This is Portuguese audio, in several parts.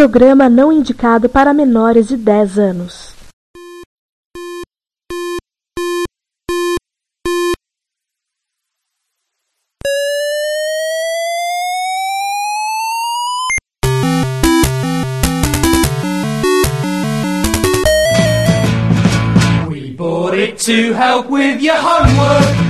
programa não indicado para menores de 10 anos. To help with your homework.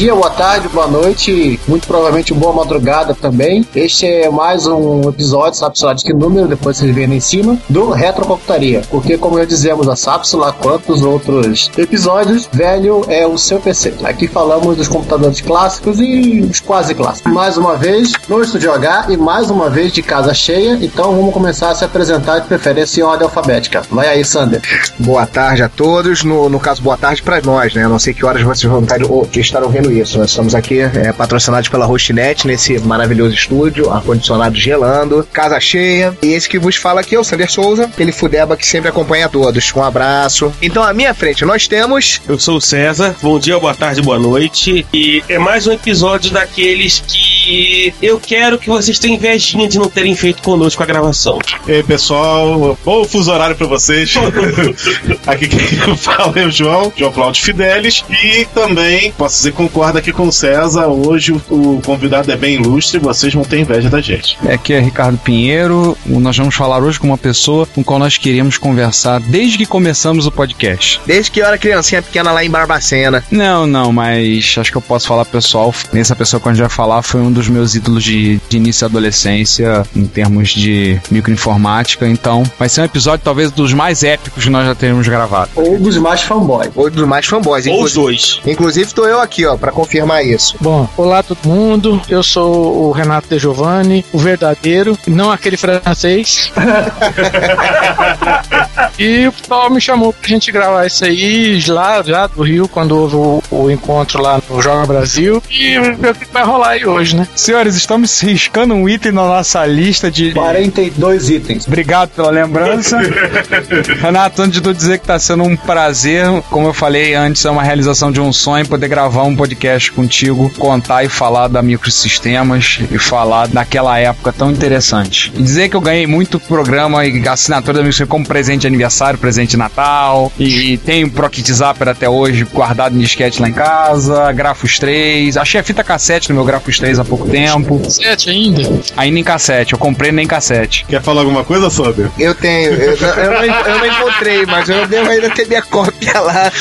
Dia, boa tarde, boa noite, muito provavelmente boa madrugada também. Este é mais um episódio, lá de que número, depois vocês verem em cima, do Retrocomputaria. Porque, como já dizemos, a sabe-se lá quantos outros episódios, velho é o seu PC. Aqui falamos dos computadores clássicos e os quase clássicos. Mais uma vez, no Estúdio H e mais uma vez de casa cheia, então vamos começar a se apresentar de preferência em ordem alfabética. Vai aí, Sander. Boa tarde a todos. No, no caso, boa tarde para nós, né? Eu não sei que horas vocês vão estar ouvindo isso. Nós estamos aqui é, patrocinados pela Hostnet nesse maravilhoso estúdio, ar-condicionado gelando, casa cheia. E esse que vos fala aqui é o Sander Souza, aquele fudeba que sempre acompanha todos. Um abraço. Então, à minha frente, nós temos. Eu sou o César, bom dia, boa tarde, boa noite. E é mais um episódio daqueles que eu quero que vocês tenham invejinha de não terem feito conosco a gravação. E aí, pessoal, bom fuso horário pra vocês. aqui quem fala é o João, João Cláudio Fidelis. E também, posso dizer, concordo aqui com o César. Hoje o, o convidado é bem ilustre e vocês vão ter inveja da gente. Aqui é Ricardo Pinheiro. Nós vamos falar hoje com uma pessoa com qual nós queríamos conversar desde que começamos o podcast. Desde que eu era criancinha pequena lá em Barbacena. Não, não, mas acho que eu posso falar pessoal. Essa pessoa que a gente vai falar foi um dos meus ídolos de, de início da adolescência em termos de microinformática. Então, vai ser um episódio talvez dos mais épicos que nós já teremos gravado. Ou dos mais fanboy. Ou dos mais fanboys. Ou os Inclusive, dois. inclusive tô eu aqui, ó, pra confirmar isso. Bom, olá todo mundo. Eu sou o Renato De Giovanni, o verdadeiro, não aquele francês. e o pessoal me chamou pra gente gravar isso aí lá, já do Rio, quando houve o, o encontro lá no Joga Brasil. E ver o que vai rolar aí hoje, né? Senhores, estamos riscando um item na nossa lista de. 42 itens. Obrigado pela lembrança. Renato, antes de tu dizer que tá sendo um prazer, como eu falei antes, é uma realização de um sonho poder gravar um podcast contigo, contar e falar da microsistemas e falar daquela época tão interessante. E dizer que eu ganhei muito programa e assinatura da Microsistema como presente de aniversário, presente de Natal, e tenho Procket Zapper até hoje guardado em disquete lá em casa, Grafos 3, achei a fita cassete no meu Grafos 3 há pouco tempo, Sete ainda? ainda em cassete, eu comprei nem cassete. Quer falar alguma coisa, Sander? Eu tenho, eu, eu não, eu não encontrei, mas eu devo ainda ter minha cópia lá.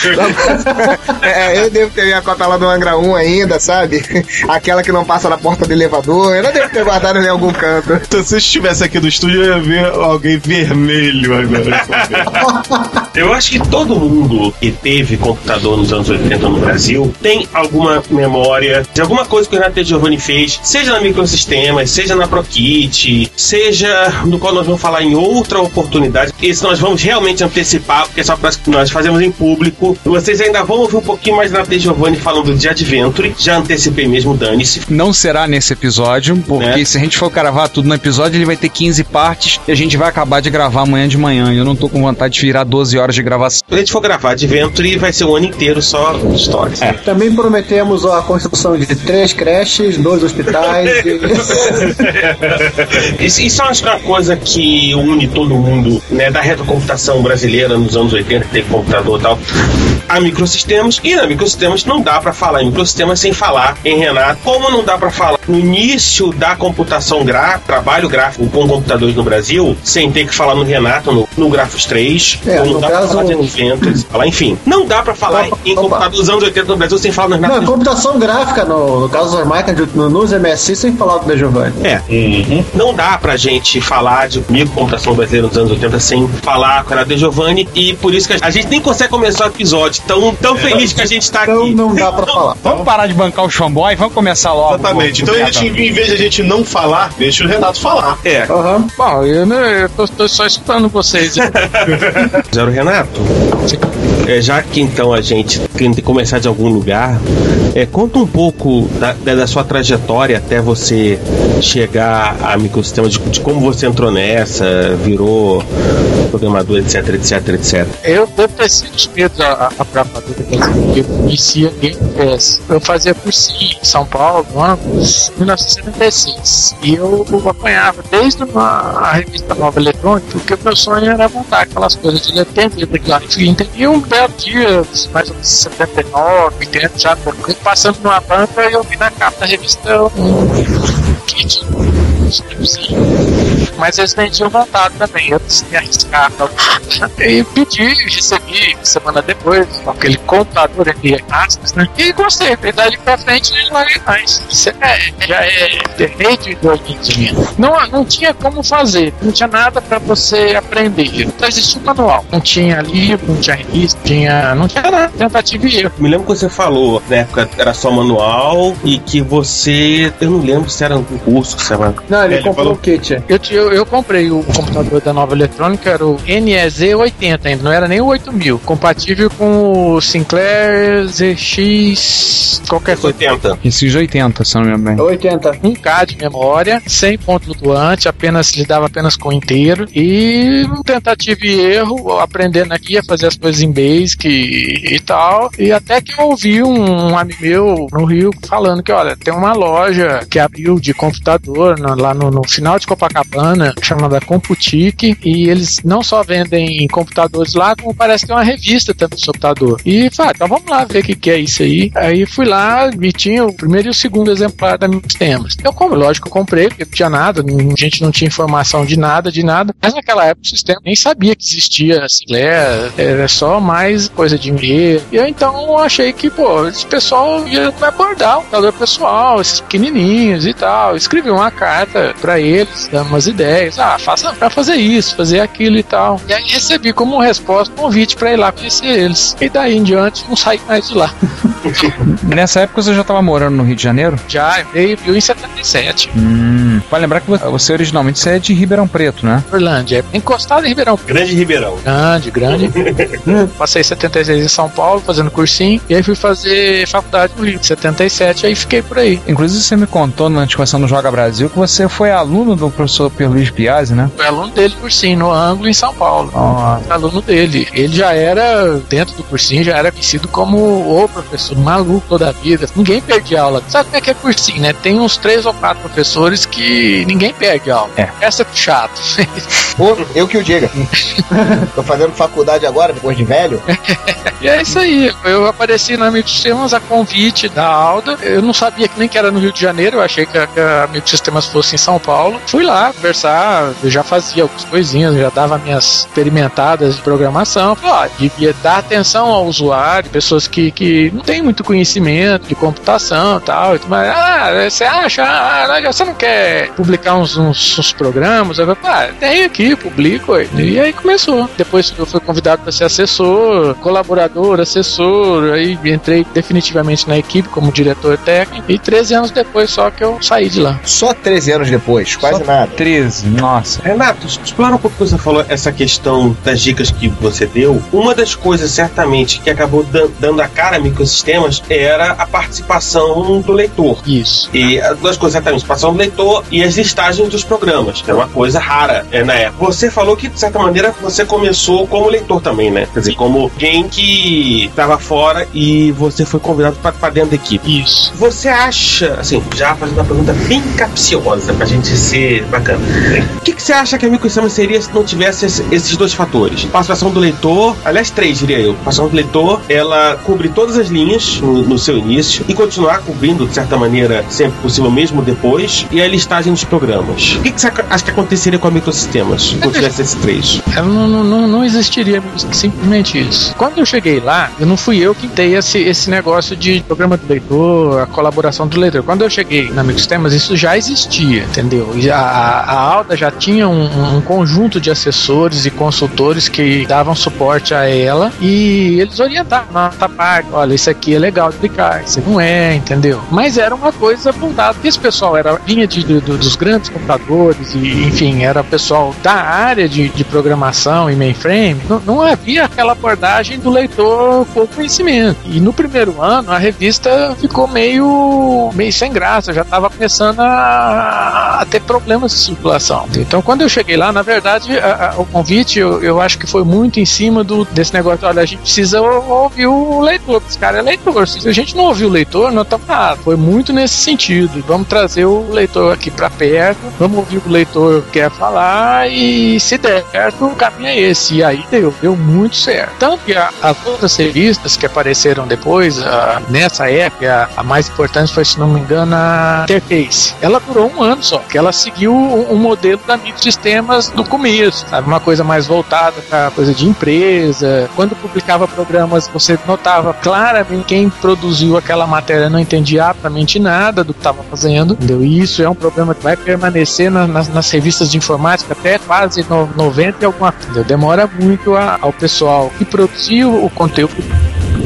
É, eu devo ter minha cópia lá do Angra 1 ainda, sabe? Aquela que não passa na porta do elevador. Eu não devo ter guardado em algum canto. Então, se eu estivesse aqui no estúdio, eu ia ver alguém vermelho agora. Eu acho que todo mundo que teve computador nos anos 80 no Brasil tem alguma memória de alguma coisa que o Renato Giovanni fez, seja na Microsistemas, seja na ProKit, seja no qual nós vamos falar em outra oportunidade. Esse nós vamos realmente antecipar, porque é só para nós fazemos em público. Vocês ainda vão ouvir um pouquinho mais da Giovanni falando de Adventure. Já antecipei mesmo, dane-se. Não será nesse episódio, porque Né? se a gente for gravar tudo no episódio, ele vai ter 15 partes e a gente vai acabar de gravar amanhã de manhã. Eu não tô com vontade de virar 12 horas de gravação. Quando a gente for gravar Adventure, vai ser o ano inteiro só histórias. Também prometemos a construção de três creches, dois hospitais. Isso, isso é uma coisa que une todo mundo, né? Da retrocomputação brasileira nos anos 80, que teve computador e tal. a microsistemas e na microsistemas não dá pra falar em microsistemas sem falar em Renato. Como não dá pra falar no início da computação gráfica, trabalho gráfico com computadores no Brasil, sem ter que falar no Renato, no, no Grafos 3, É, ou não no dá caso- pra falar de Adventures, falar, enfim. Não dá pra falar Opa, em opa. computador dos anos 80 no Brasil sem falar no Renato. Não, computação gráfica, no, no caso das máquinas, de- no, nos MSI, sem falar do De Giovanni. É. Não dá pra gente falar de microcomputação brasileira nos anos 80 sem falar com a Renato De Giovanni e por isso que a gente nem consegue começar o episódio tão, tão feliz que a gente tá Então aqui. não dá pra falar. Vamos parar de bancar o Xamboy, vamos começar logo. Exatamente. Então, a gente, em vez de a gente não falar, deixa o Renato falar. É, Aham. Bom, eu, não- eu tô, tô só escutando vocês. Zero Renato. É, já que então a gente tem que começar de algum lugar, é, conta um pouco da, da- sua trajetória até você chegar a microsistema, de, de como você entrou nessa, virou programador, etc, etc, etc. Eu devo ter sido primeiros a, a programador porque eu conhecia Game Pass. Eu fazia por si em São Paulo, no ano de 1976. E eu acompanhava desde uma, a revista Nova Eletrônica, porque o meu sonho era montar aquelas coisas de entender daquilo E um belo dia, mais ou menos 79, 80, já passando numa banca e eu vi na capa da revista um kit. Chipzinho. Mas eles vendiam montado também. Eu decidi arriscar. E pedi, recebi semana depois, com aquele computador entre aspas, né? E gostei. E dali pra frente, mas isso é, já é rede de orquidinha. Não, não tinha como fazer, não tinha nada pra você aprender. Então existia um manual. Não tinha livro, não tinha revista, tinha, não tinha nada. Tentativa e erro. Me lembro que você falou, na época era só manual e que você. Eu não lembro se era um curso, se era. Não, ele Ele comprou falou- o kit. Eu, eu, eu comprei o computador da nova eletrônica, era o NEZ 80 ainda, não era nem o 8000. Compatível com o Sinclair ZX qualquer coisa. 80. Esses 80, se não me engano bem. 80. 1K de memória, 100 ponto flutuante, apenas lidava apenas com inteiro e um tentativa e erro, aprendendo aqui a fazer as coisas em Basic e, e tal. E até que eu ouvi um, amigo meu no Rio falando que, olha, tem uma loja que abriu de computador na- lá no, no final de Copacabana, chamada Computique, e eles não só vendem computadores lá, como parece tem uma revista também do computador. E falei, ah, então vamos lá ver o que, que é isso aí. Aí fui lá e tinha o primeiro e o segundo exemplar da meus temas. Eu, como, lógico, eu comprei, porque não tinha nada, a gente não tinha informação de nada, de nada. Mas naquela época o sistema nem sabia que existia Sinclair, era só mais coisa de e-mail. E eu então achei que, pô, esse pessoal ia abordar o computador pessoal, esses pequenininhos e tal. Escrevi uma carta pra eles, dando umas ideias. Ah, faça pra fazer isso, fazer aquilo e tal. E aí recebi como resposta um convite pra ir lá conhecer eles. E daí em diante não saí mais de lá. Nessa época você já estava morando no Rio de Janeiro? Já, veio, veio em 77, Hum. Vai lembrar que você, originalmente você é de Ribeirão Preto, né? Orlândia. Encostado em Ribeirão Grande Ribeirão. Grande, grande. Passei 76 em São Paulo, fazendo cursinho, e aí fui fazer faculdade no Rio. 77, aí fiquei por aí. Inclusive você me contou na discussão no Joga Brasil que você foi aluno do professor Pierre Luiz Biasi, né? Fui aluno dele cursinho no ângulo em São Paulo. Aluno dele. Ele já era, dentro do cursinho, já era conhecido como o professor maluco toda a vida. Ninguém perde aula. Sabe como é que é cursinho, né? Tem uns três ou quatro professores que ninguém perde aula. É. Essa é chato. Pô, eu que o diga. Tô fazendo faculdade agora, depois de velho. E é isso aí. Eu apareci na Amigo Sistemas a convite da Alda. Eu não sabia que nem que era no Rio de Janeiro. Eu achei que a, que a Amigo Sistemas fosse em São Paulo. Fui lá conversar. Eu já fazia algumas coisinhas, já dava minhas experimentadas de programação. Falei, ó, devia dar atenção ao usuário, pessoas que, que não têm muito conhecimento de computação e tal. Mas, ah, você acha? Ah, você não quer publicar uns, uns, uns programas? Eu falei, ah, tem aqui, publico. E aí começou. Depois eu fui convidado para ser assessor, colaborador, assessor. Aí entrei definitivamente na equipe como diretor técnico. E 13 anos depois só que eu saí de lá. Só 13 anos depois, quase Só nada. 13, nossa. Renato, explora um pouco o que você falou, essa questão das dicas que você deu. Uma das coisas, certamente, que acabou dan- dando a cara a microsistemas era a participação do leitor. Isso. E as duas coisas, certamente, participação do leitor e as listagens dos programas, que é uma coisa rara é, na época. Você falou que, de certa maneira, você começou como leitor também, né? Quer dizer, como alguém que estava fora e você foi convidado para dentro da equipe. Isso. Você acha, assim, já fazendo uma pergunta bem capciosa pra gente ser bacana. O que, que você acha que a microsistema seria se não tivesse esse- esses dois fatores? Participação do leitor, aliás, três, diria eu. Participação do leitor, ela cobre todas as linhas no, no seu início e continuar cobrindo, de certa maneira, sempre possível, mesmo depois, e a listagem dos programas. O que, que você ac- acha que aconteceria com a microsistemas se não tivesse esses três? Ela não, não, não, existiria simplesmente isso. Quando eu cheguei lá, eu não fui eu que dei esse, esse negócio de programa do leitor, a colaboração do leitor. Quando eu cheguei na Microsystemas, isso já existia, entendeu? A, a, Alda já tinha um, um conjunto de assessores e consultores que davam suporte a ela e eles orientavam na outra parte. Olha, isso aqui é legal de aplicar, isso não é, entendeu? Mas era uma coisa voltada. Esse pessoal era vinha de, do- dos grandes computadores e, enfim, era pessoal da área de, de programação e mainframe. Não, não havia aquela abordagem do leitor com conhecimento. E no primeiro ano a revista ficou meio, meio sem graça, já estava começando a, a ter problemas de circulação. Então, quando eu cheguei lá, na verdade, a- a- o convite eu, eu acho que foi muito em cima do, desse negócio: olha, a gente precisa ou- ouvir o leitor, esse cara é leitor. Se a gente não ouvir o leitor, não estamos nada. Foi muito nesse sentido. Vamos trazer o leitor aqui para perto, vamos ouvir o leitor quer falar e se der certo, o caminho é esse. E aí deu, deu muito certo. Tanto que as outras revistas que apareceram depois, a- nessa época, a, a mais importante foi, se não me engano, a Interface. Ela durou um ano só, que ela seguiu o, o modelo da Microsistemas do começo, sabe? Uma coisa mais voltada para coisa de empresa. Quando publicava programas, você notava claramente quem produziu aquela matéria não entendia absolutamente nada do que estava fazendo, entendeu? E isso é um problema que vai permanecer na- nas, nas revistas de informática até quase no, 90 e Demora muito a- ao pessoal que produziu o conteúdo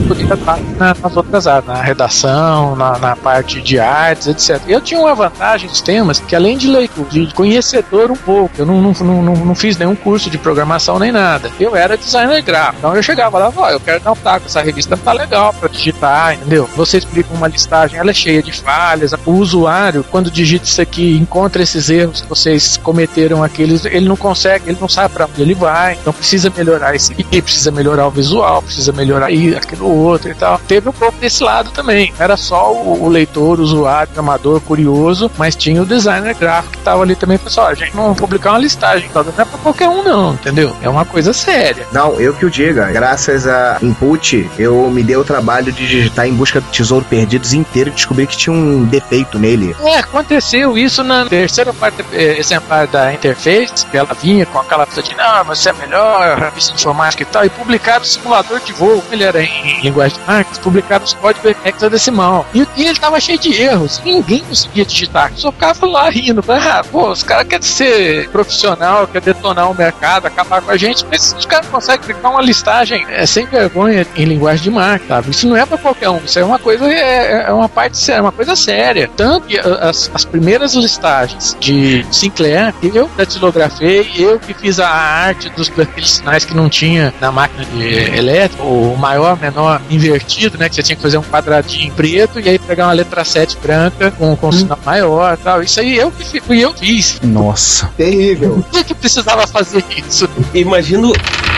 poder estar na- nas outras áreas, na redação, na, na parte de artes, etc. Eu tinha uma vantagem dos temas que, além de leitor, de conhecedor um pouco, eu não, não, não, não, fiz nenhum curso de programação nem nada. Eu era designer gráfico. Então eu chegava lá e falava, eu quero dar um taco, essa revista tá legal pra digitar, entendeu? Você explica uma listagem, ela é cheia de falhas. O usuário, quando digita isso aqui, encontra esses erros que vocês cometeram aqueles, ele não consegue, ele não sabe pra onde ele vai. Então precisa melhorar esse aqui, precisa melhorar o visual, precisa melhorar aquilo outro e tal. Teve um pouco desse lado também. Era só o, o leitor, o usuário, o amador, curioso, mas tinha o designer gráfico que tava ali também. Pessoal, a gente não vai publicar uma listagem, tá? não é pra qualquer um, não, entendeu? É uma coisa séria. Não, eu que o diga. Graças a Input, eu me dei o trabalho de digitar em busca do tesouro perdidos inteiro e descobri que tinha um defeito nele. É, aconteceu isso na terceira parte eh, exemplar da Interface, que ela vinha com aquela coisa de, não, você é melhor, revista de informática e tal, e publicaram o simulador de voo, ele era em linguagem máquinas, publicaram os códigos hexadecimal. E, e ele tava cheio de erros, ninguém conseguia digitar, só ficava lá rindo, ah, pô, os caras querem ser profissional, quer detonar o mercado, acabar com a gente, mas os caras conseguem clicar uma listagem é, sem vergonha em linguagem de máquina, sabe? Isso não é pra qualquer um, isso é uma coisa, é, é uma parte séria, uma coisa séria. Tanto que as, as primeiras listagens de Sinclair, eu datilografei, eu que fiz a arte dos daqueles sinais que não tinha na máquina de elétrica, o maior, menor, invertido, né? Que você tinha que fazer um quadradinho preto e aí pegar uma letra 7 branca com, com um sinal maior e tal. Isso aí eu que fui eu fiz. Nossa. Terrível. Por que, que precisava fazer isso? Imagino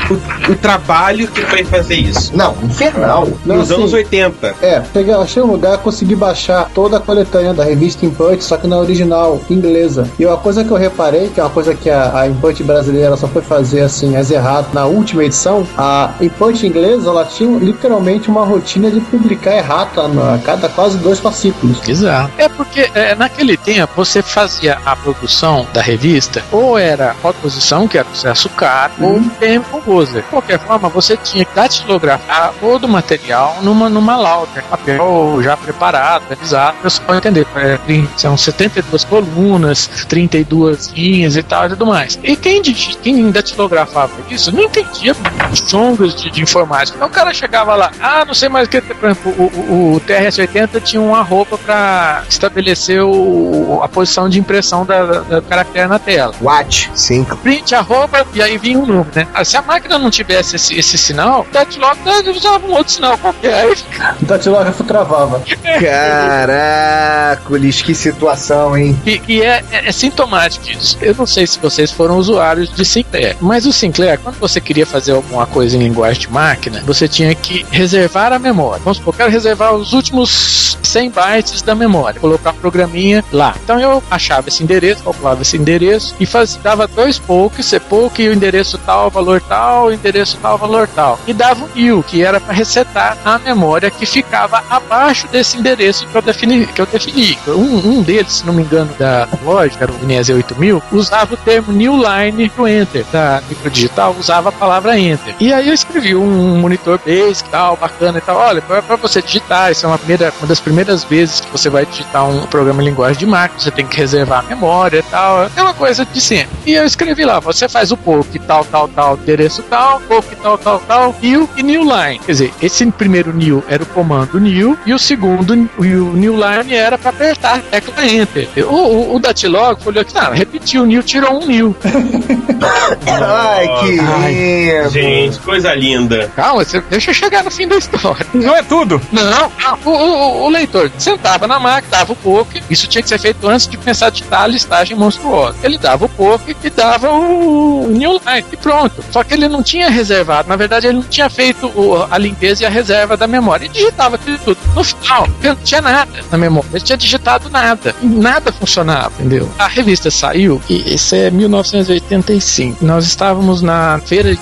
o, o trabalho que foi fazer isso. Não, infernal. Não, Nos assim, anos 80. É, peguei, achei um lugar, consegui baixar toda a coletânea da revista Input, só que na original inglesa. E uma coisa que eu reparei, que é uma coisa que a, a Input brasileira só foi fazer assim, as errado na última edição, a Input inglesa, ela tinha literalmente uma rotina de publicar errata a cada quase dois fascículos. Exato. É porque é, naquele tempo você fazia a produção da revista, ou era posição, que era acesso caro, ou PM Composer. De qualquer forma, você tinha que datilografar todo o material numa, numa lauda, papel já preparado, revisado, para você pode entender. É, são 72 colunas, 32 linhas e tal e tudo mais. E quem, quem datilografava isso não entendia chongos de, de informática. Então o cara chegava lá, ah, não sei mais o que, por exemplo, o, o, o TRS-80 tinha uma roupa para estabelecer o, a posição de impressão da, da- do caractere na tela. Watch 5. Print a roupa e aí vinha um número, né? Ah, Se a máquina não tivesse esse, esse sinal, o Datilog usava um outro sinal qualquer. O datilógrafo travava. Caracoles, que situação, hein? E, e é, é- é sintomático isso. Eu não sei se vocês foram usuários de Sinclair, mas o Sinclair, quando você queria fazer alguma coisa em linguagem de máquina, você tinha que reservar a memória. Vamos supor, quero reservar os últimos 100 bytes da memória, colocar o programinha lá. Então eu achava esse endereço, calculava esse endereço e dava dois pokes, você poke, o endereço tal, valor tal, o endereço tal, valor tal. E dava um new, que era para resetar a memória que ficava abaixo desse endereço que eu defini. Que eu defini. Um, um deles, se não me engano, da lógica, era o Vinésia 8000, usava o termo new line pro enter. Da microdigital usava a palavra enter. E aí eu escrevi um monitor basic, tal, bacana e tal. Olha, para você digitar, isso é uma, primeira, uma das primeiras vezes que você vai digitar um programa em linguagem de máquina, você tem que reservar a memória e tal. É uma coisa de sempre. E eu escrevi lá, você faz o POC tal, tal, tal, endereço tal, POC tal, tal, tal, new e new line. Quer dizer, esse primeiro new era o comando new e o segundo, e o new line era para apertar a tecla enter. O, o, o Datilog falou que, não, repetiu o new, tirou um new. Ai, que lindo. Gente, coisa linda. Calma, você- deixa eu chegar no fim da história. Não é tudo. Não, não. O, o- o leitor sentava na máquina, dava o poke. Isso tinha que ser feito antes de pensar digitar a listagem monstruosa. Ele dava o poke e dava o new line e pronto. Só que ele não tinha reservado. Na verdade, ele não tinha feito o- a limpeza e a reserva da memória. E digitava aquilo tudo. No final, não tinha nada na memória. Ele tinha digitado nada. Nada funcionava, entendeu? A revista saiu, e isso é 1985. Nós estávamos na feira de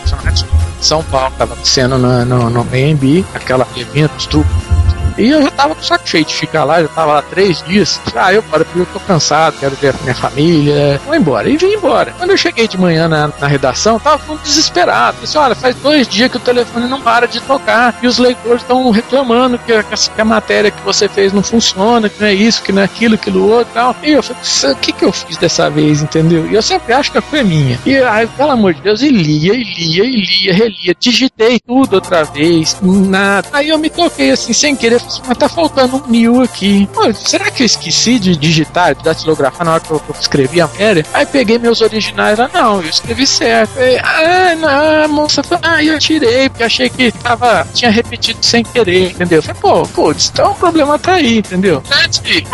São Paulo, estava sendo no, no, no AMB, aquela evento, truques. E eu já tava com saco cheio de ficar lá, já tava lá três dias. Ah, eu, bora, porque eu tô cansado, quero ver minha família. Vou embora. E vim embora. Quando eu cheguei de manhã na, na redação, tava todo desesperado. Disse, olha, faz dois dias que o telefone não para de tocar. E os leitores estão reclamando que a, que a matéria que você fez não funciona, que não é isso, que não é aquilo, aquilo outro e tal. E eu falei, "Putz, o que que eu fiz dessa vez, entendeu? E eu sempre acho que a culpa é minha. E aí, pelo amor de Deus, e lia, e lia, e lia, relia. Digitei tudo outra vez, nada. Aí eu me toquei assim, sem querer, falei assim, mas tá faltando um new aqui. Pô, será que eu esqueci de digitar, de datilografar na hora que eu, que eu escrevi a matéria? Aí peguei meus originais lá, não, eu escrevi certo. Aí, ah, não, a moça falou, ah, eu tirei, porque achei que tava, tinha repetido sem querer, entendeu? Eu falei, pô, putz, então o problema tá aí, entendeu?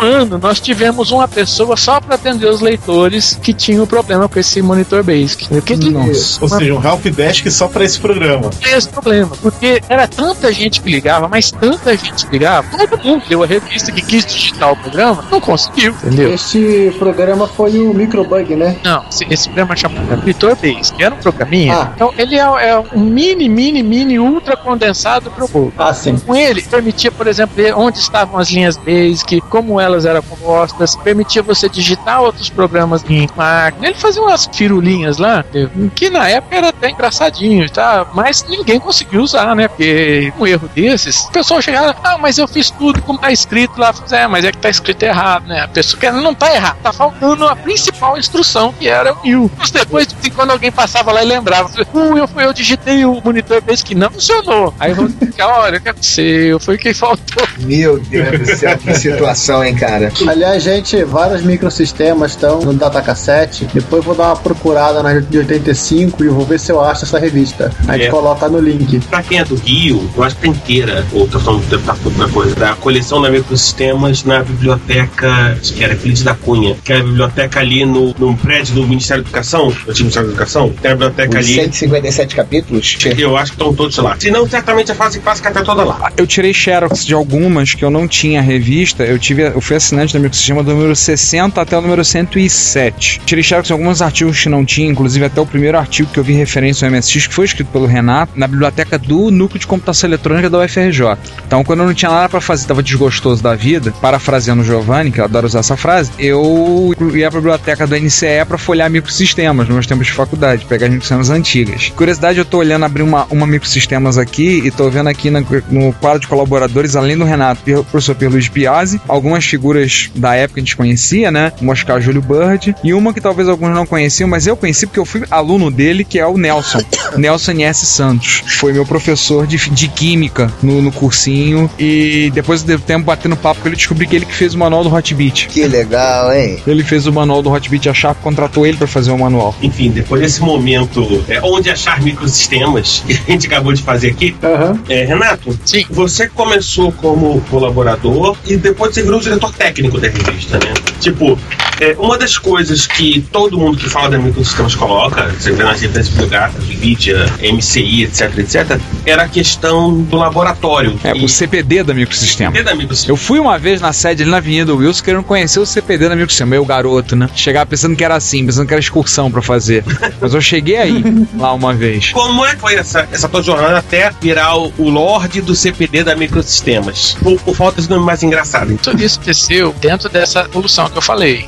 Um ano, nós tivemos uma pessoa só pra atender os leitores que tinha o problema com esse monitor basic. Que Ou seja, um help desk só pra esse programa. esse problema, porque era tanta gente que ligava, mas tanta gente que ligava, todo mundo deu a revista que quis digitar o programa, não conseguiu, entendeu? Este programa foi o Microbug, né? Não, esse, esse programa chamado Editor Base, que era um programinha. Ah. Então, ele é, é um mini, mini, mini ultra condensado pro povo. Ah, sim. Com ele, permitia, por exemplo, ver onde estavam as linhas Basic, como elas eram compostas, permitia você digitar outros programas em máquina. Ele fazia umas firulinhas lá, que na época era até engraçadinho, tá? Mas ninguém conseguiu usar, né? Porque um erro desses, o pessoal chegava, ah, mas eu fiz tudo como tá escrito lá. É, mas é que tá escrito errado, né? A pessoa que não tá errado, tá faltando a principal instrução, que era o new. Mas depois, de quando alguém passava lá e lembrava, "Uh, eu, fui, eu digitei o monitor Basic que não funcionou. Aí eu vou ficar, olha, o que aconteceu? Foi quem faltou. Meu Deus do céu, que situação, hein, cara? Aliás, gente, vários microsistemas estão no datacassete. Depois eu vou dar uma procurada na de 85 e eu vou ver se eu acho essa revista. A gente É. coloca no link. Pra quem é do Rio, eu acho que tá inteira, ou tô falando de tá outra coisa, da coleção da Microsistemas na biblioteca, acho que era Euclides da Cunha, que é a biblioteca ali no, no prédio do Ministério da Educação, do antigo Ministério da Educação, tem a biblioteca Os ali. 157 capítulos? Eu acho que estão todos lá. Se não, certamente a fase clássica tá toda lá. Eu tirei xerox de algumas que eu não tinha revista. Eu tive, eu fui assinante da Microsistema do número 60 até o número 107. Tirei xerox de alguns artigos que não tinha, inclusive até o primeiro artigo que eu vi referência ao MSX, que foi escrito pelo Renato, na biblioteca do Núcleo de Computação Eletrônica da UFRJ. Então, quando eu não tinha nada pra fazer, tava desgostoso da vida, parafraseando o Giovanni, que eu adoro usar essa frase, eu ia pra biblioteca do NCE pra folhear microsistemas nos meus tempos de faculdade, pegar as microsistemas antigas. Curiosidade, eu tô olhando abrir uma, uma microsistemas aqui e tô vendo aqui na- no quadro de colaboradores, além do Renato, o professor Pierluiz Biasi, algumas figuras da época que a gente conhecia, né? O Oscar Júlio Bird e uma que talvez alguns não conheciam, mas eu conheci porque eu fui aluno dele, que é o Nelson. Nelson S. Santos. Foi meu professor de, de química no, no cursinho e E depois de tempo batendo papo com ele, descobri que ele que fez o manual do Hotbit. Que legal, hein? Ele fez o manual do Hotbit, a Sharp contratou ele pra fazer o manual. Enfim, depois desse momento é, onde achar microsistemas que a gente acabou de fazer aqui, é, Renato, Sim. você começou como colaborador e depois você virou diretor técnico da revista, né? Tipo, é, uma das coisas que todo mundo que fala da microsistemas coloca, você vê nas referências bibliográficas, NVIDIA, MCI, etc, etc, era a questão do laboratório. É, e o CPD da microsistema. e da microsistema. Eu fui uma vez na sede ali na Avenida Wilson querendo conhecer o CPD da microsistema. Eu, garoto, né? Chegava pensando que era assim, pensando que era excursão pra fazer. Mas eu cheguei aí, lá uma vez. Como é que foi essa, essa tua jornada até virar o, o Lorde do CPD da Microsistemas? Por, por falta de nome mais engraçado. Tudo isso aconteceu dentro dessa evolução que eu falei: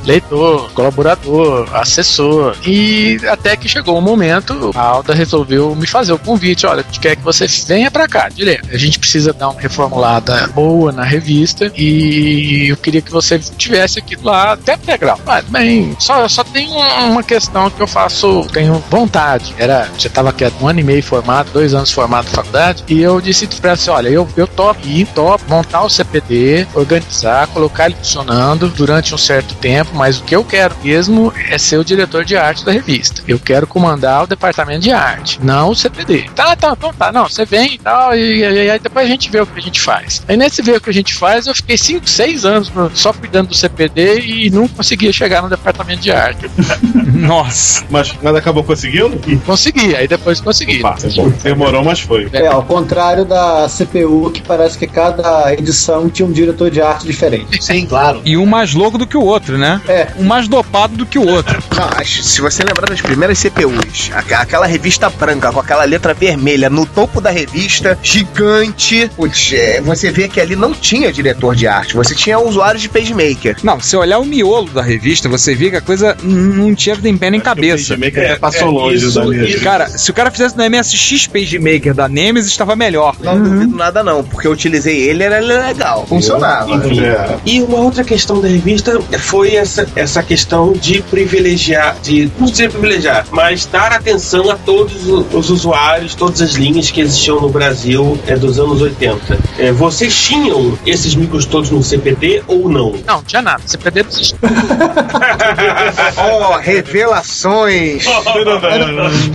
colaborador, assessor. E até que chegou o momento, a Alda resolveu me fazer o convite: olha, quer que você venha pra cá, direto. A gente precisa dar uma reformulada boa na revista e eu queria que você tivesse aqui lá, tempo integral. Mas, bem, só, só tem um- uma questão que eu faço, tenho vontade. Era, já estava aqui um ano e meio formado, dois anos formado na faculdade, e eu disse pra ela assim: olha, eu, eu topo ir, topo montar o CPD, organizar, colocar ele funcionando durante um certo tempo, mas o que eu quero mesmo é ser o diretor de arte da revista. Eu quero comandar o departamento de arte, não o CPD. Tá, tá, então tá, não, você vem e tal, e, e- e aí depois a gente vê o que a gente faz. Aí nesse ver o que a gente faz, eu fiquei 5, 6 anos só cuidando do CPD e não conseguia chegar no departamento de arte. Nossa. Mas, mas acabou conseguindo? Consegui, aí depois consegui. Pá, demorou, mas foi. É, ao contrário da CPU, que parece que cada edição tinha um diretor de arte diferente. Sim, claro. E um mais louco do que o outro, né? É. Um mais dopado do que o outro. Não, se você lembrar das primeiras CPUs, aquela revista branca com aquela letra vermelha no topo da revista, gigante, putz, é, você vê que ali não tinha diretor de arte, você tinha usuários de PageMaker. Não, se olhar o miolo da revista, você vê que a coisa não tinha nem pé nem cabeça. O PageMaker É, passou é, longe isso, isso. Cara, se o cara fizesse no MSX PageMaker da Nemesis, estava melhor. Não duvido nada não, porque eu utilizei ele, era legal, funcionava. Enfim. É. E uma outra questão da revista foi essa, essa questão de privilegiar, de não dizer privilegiar, mas dar atenção a todos os usuários, todas as linhas que existiam no Brasil é, dos anos 80. É, vocês tinham esses micros todos no CPD ou não? Não, não tinha nada. CPD não existia. Oh, revelações!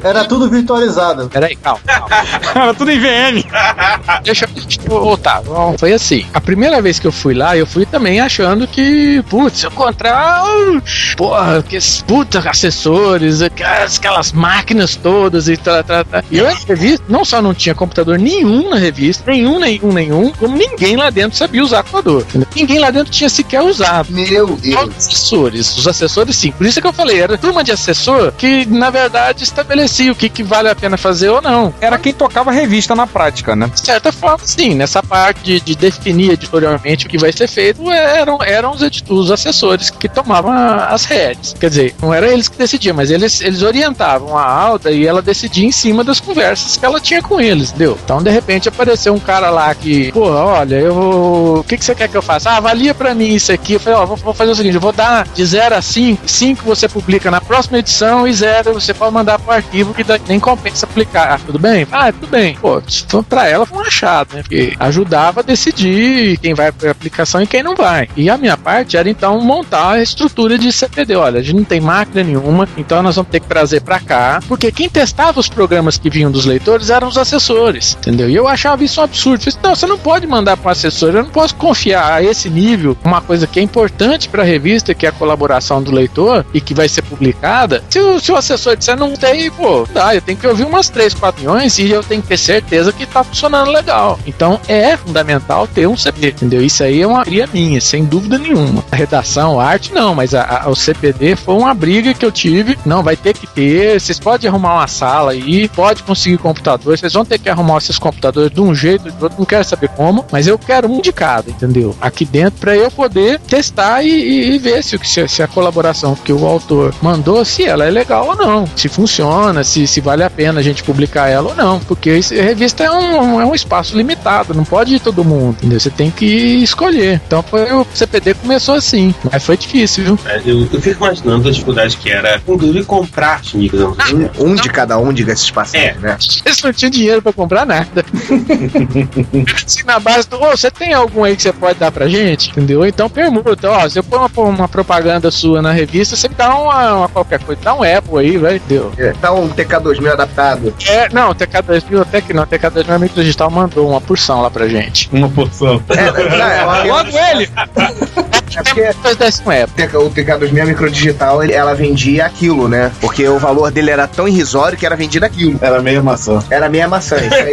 Era tudo virtualizado. Peraí, calma, calma. Era tudo em VM. Deixa eu voltar. Bom, Foi assim. A primeira vez que eu fui lá, eu fui também achando que, putz, eu encontrar, porra, que puta assessores, aquelas, aquelas máquinas todas e tal, tal, tal. E eu na revista, não só não tinha computador nenhum na revista, nenhum, nenhum, nenhum, como ninguém lá dentro sabia usar computador. entendeu? Ninguém lá dentro tinha sequer usado. Meu Deus! os assessores. Os assessores, sim. Por isso que eu falei, era turma de assessor que, na verdade, estabelecia o que, que vale a pena fazer ou não. Era quem tocava a revista na prática, né? De certa forma, sim. Nessa parte de, de definir editorialmente o que vai ser feito, eram, eram os, os assessores que tomavam a- as redes. Quer dizer, não era eles que decidiam, mas eles, eles orientavam a Alda e ela decidia em cima das conversas que ela tinha com eles, entendeu? Então, de repente, apareceu um cara lá que, pô, olha, eu. O que, que você quer que eu faça? Ah, avalia pra mim isso aqui. Eu falei, ó, vou, vou fazer o seguinte: eu vou dar de 0 a 5. 5 você publica na próxima edição e 0 você pode mandar pro arquivo que nem compensa publicar. Ah, tudo bem? Ah, tudo bem. Pô, pra ela foi um achado, né? Porque ajudava a decidir quem vai pra aplicação e quem não vai. E a minha parte era então montar estrutura de CPD. Olha, a gente não tem máquina nenhuma, então nós vamos ter que trazer pra cá, porque quem testava os programas que vinham dos leitores eram os assessores, entendeu? E eu achava isso um absurdo. Falei, não, você não pode mandar para um assessor, eu não posso confiar a esse nível uma coisa que é importante para a revista, que é a colaboração do leitor e que vai ser publicada. Se o, se o assessor disser não tem, pô, dá, eu tenho que ouvir umas 3, 4 milhões e eu tenho que ter certeza que tá funcionando legal. Então é fundamental ter um CPD, entendeu? Isso aí é uma cria minha, sem dúvida nenhuma. A redação, a arte, não, mas a, a- o CPD foi uma briga que eu tive. Não, vai ter que ter. Vocês podem arrumar uma sala aí, pode conseguir computador. Vocês vão ter que arrumar esses computadores de um jeito de outro. Não quero saber como, mas eu quero um de cada, entendeu? Aqui dentro para eu poder testar e, e- e ver se, se, se a colaboração que o autor mandou, se ela é legal ou não, se funciona, se, se vale a pena a gente publicar ela ou não, porque a revista é um, é um espaço limitado, não pode ir todo mundo, entendeu? Você tem que escolher. Então foi, o CPD começou assim, mas foi difícil. Difícil. É, Eu, eu fico imaginando a dificuldade que era inclusive comprar os micros. Um, um de cada um, diga-se de passagem, né? Eles não tinham dinheiro pra comprar nada. assim, na base do, ô, você tem algum aí que você pode dar pra gente? Entendeu? Então permuta, ó, se eu pôr uma, uma propaganda sua na revista, você me dá uma, uma qualquer coisa, dá um Apple aí, vai, entendeu? É, Dá um TK2000 adaptado. É, não, o TK2000 até que não, o TK2000 a Micro Digital mandou uma porção lá pra gente. Uma porção. É, não, é, porque- Logo ele! É porque Apple. o TK2000 microdigital, ele- ela vendia aquilo, né? Porque o valor dele era tão irrisório que era vendido aquilo. Era meia maçã. Era meia maçã, isso aí.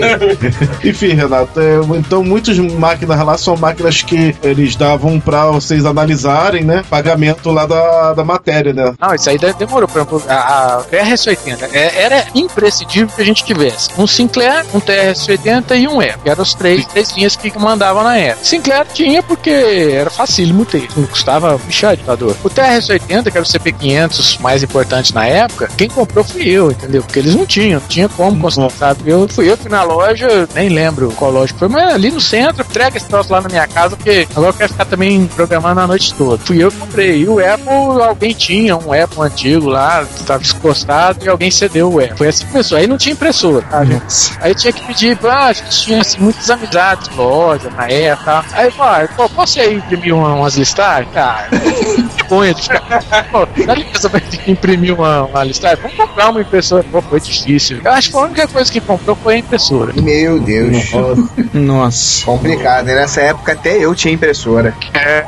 Enfim, Renato, é, então muitas máquinas lá são máquinas que eles davam pra vocês analisarem, né? Pagamento lá da, da matéria, né? Não, isso aí de- demorou. Por exemplo, a, a TRS-80 é- era imprescindível que a gente tivesse um Sinclair, um TRS-80 e um. Que eram os três, três linhas que mandavam na época. Sinclair tinha porque era facílimo ter, não custava bichador. O TRS-80, que era o CP500 mais importante na época, quem comprou fui eu, entendeu? Porque eles não tinham, não tinha como conseguir, sabe? Eu fui eu fui na loja, nem lembro qual loja foi, mas ali no centro, entrega esse troço lá na minha casa, porque agora eu quero ficar também programando a noite toda. Fui eu que comprei. E o Apple, alguém tinha um Apple antigo lá, estava descostado e alguém cedeu o Apple. Foi assim que começou. Aí não tinha impressora. tá, gente? Aí tinha que pedir, ah, a gente tinha assim, muitas amizades, loja, na época. Aí, pô, ah, pô, posso aí imprimir uma- umas listagens? Ah, vergonha de ficar. Pô, dá licença pra imprimir uma, uma listagem? Vamos comprar uma impressora. Pô, foi difícil. Eu acho que a única coisa que comprou foi a impressora. Meu Deus. Nossa. Complicado, né? Nessa época até eu tinha impressora.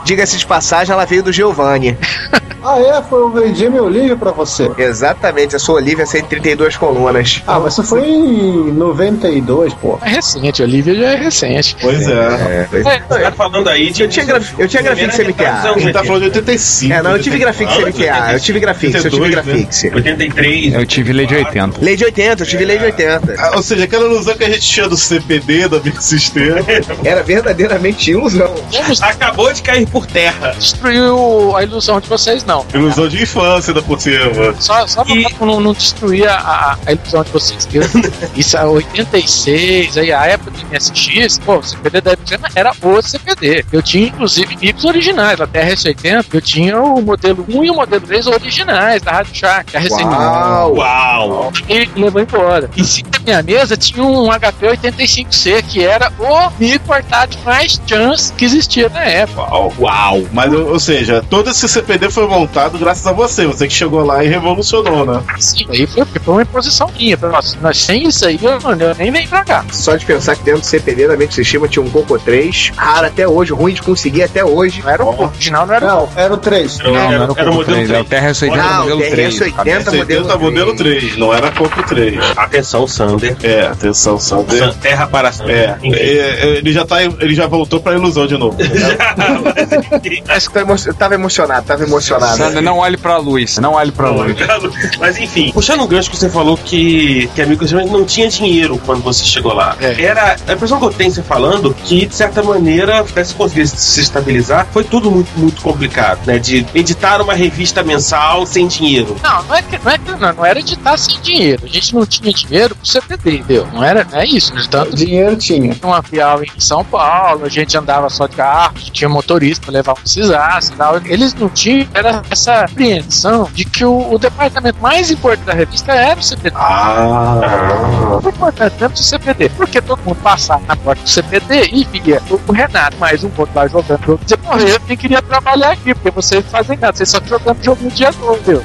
Diga-se de passagem, ela veio do Giovanni. Ah, é? Foi eu vendi meu livro pra você. Exatamente, a sua Olivia 132 colunas. Ah, mas isso foi em 92, pô. É recente, a Olivia já é recente. Pois é. É, pois- Você tá falando aí de. Eu tinha gra- eu tinha Graphics CMTA. A gente tá falando de 85. É, não, eu tive Graphics CMTA, eu tive Graphics, eu tive 82, né? Graphics. 83. Eu tive lei de 80. Lei de 80, eu tive lei de 80. Ah, Ou seja, aquela ilusão que a gente tinha do CPD, do Microsistema. Era verdadeiramente ilusão. Acabou de cair por terra. destruir o- a ilusão de vocês, não. Ilusão de infância da por cima. Só, só E- pra não, não destruir a, a, a ilusão de vocês. Eu, isso é 86, aí a época do MSX, pô, o CPD da época era o CPD. Eu tinha, inclusive, micros originais, até a RS80, eu tinha o modelo 1 e o modelo 3 originais da Rádio Shark, a recém Uau! Uau! e levou embora. Em cima da minha mesa tinha um HP85C, que era o micro arcade mais chance que existia na época. Uau! Uau! Mas, ou ou seja, todo esse CPD foi montado graças a você. Você que chegou lá e revolucionou, né? Sim, aí foi, foi uma imposição minha. Nossa, nós sem isso aí, eu, mano, eu nem venho pra cá. Só de pensar que dentro do CPD da Mente Sistema tinha um Coco 3, raro até hoje, ruim de conseguir até hoje. Não era o original, não era o Não, era o 3. Era, Não, era- não era o era o modelo 3, é o 3. TRS-80 Ah, o modelo 3. TRS-80 modelo 70 modelo 3, não era Coco 3. Atenção, Sander. É, atenção, Sander. San- Terra para É, Enfim. é, é, ele já tá, ele já voltou pra ilusão de novo. Acho que emo- eu tava emocionado, tava emocionado. Sandra, não olhe pra luz. Não olhe pra luz. Mas enfim, puxando um gancho que você falou que, que a Microsoft não tinha dinheiro quando você chegou lá. É. Era a impressão que eu tenho você falando que, de certa maneira, até se conseguisse se estabilizar, foi tudo muito, muito complicado, né? De editar uma revista mensal sem dinheiro. Não, não é que não, é que, não, não era editar sem dinheiro. A gente não tinha dinheiro pro CPD, entendeu? Não era não é isso. No entanto, Dinheiro tinha. tinha uma fial em São Paulo, a gente andava só de carro, tinha motorista pra levar o que precisasse e tal. Eles não tinham era essa apreensão de que o, o departamento mais importante da revista era o CPD. Ah. O importante mesmo do CPD. Porque todo mundo passava na porta do CPD e via o Renato, mais um outro lá jogando jogo. Dizia, porra, eu nem queria trabalhar aqui, porque vocês não fazem nada, vocês só jogando jogo o dia todo, entendeu?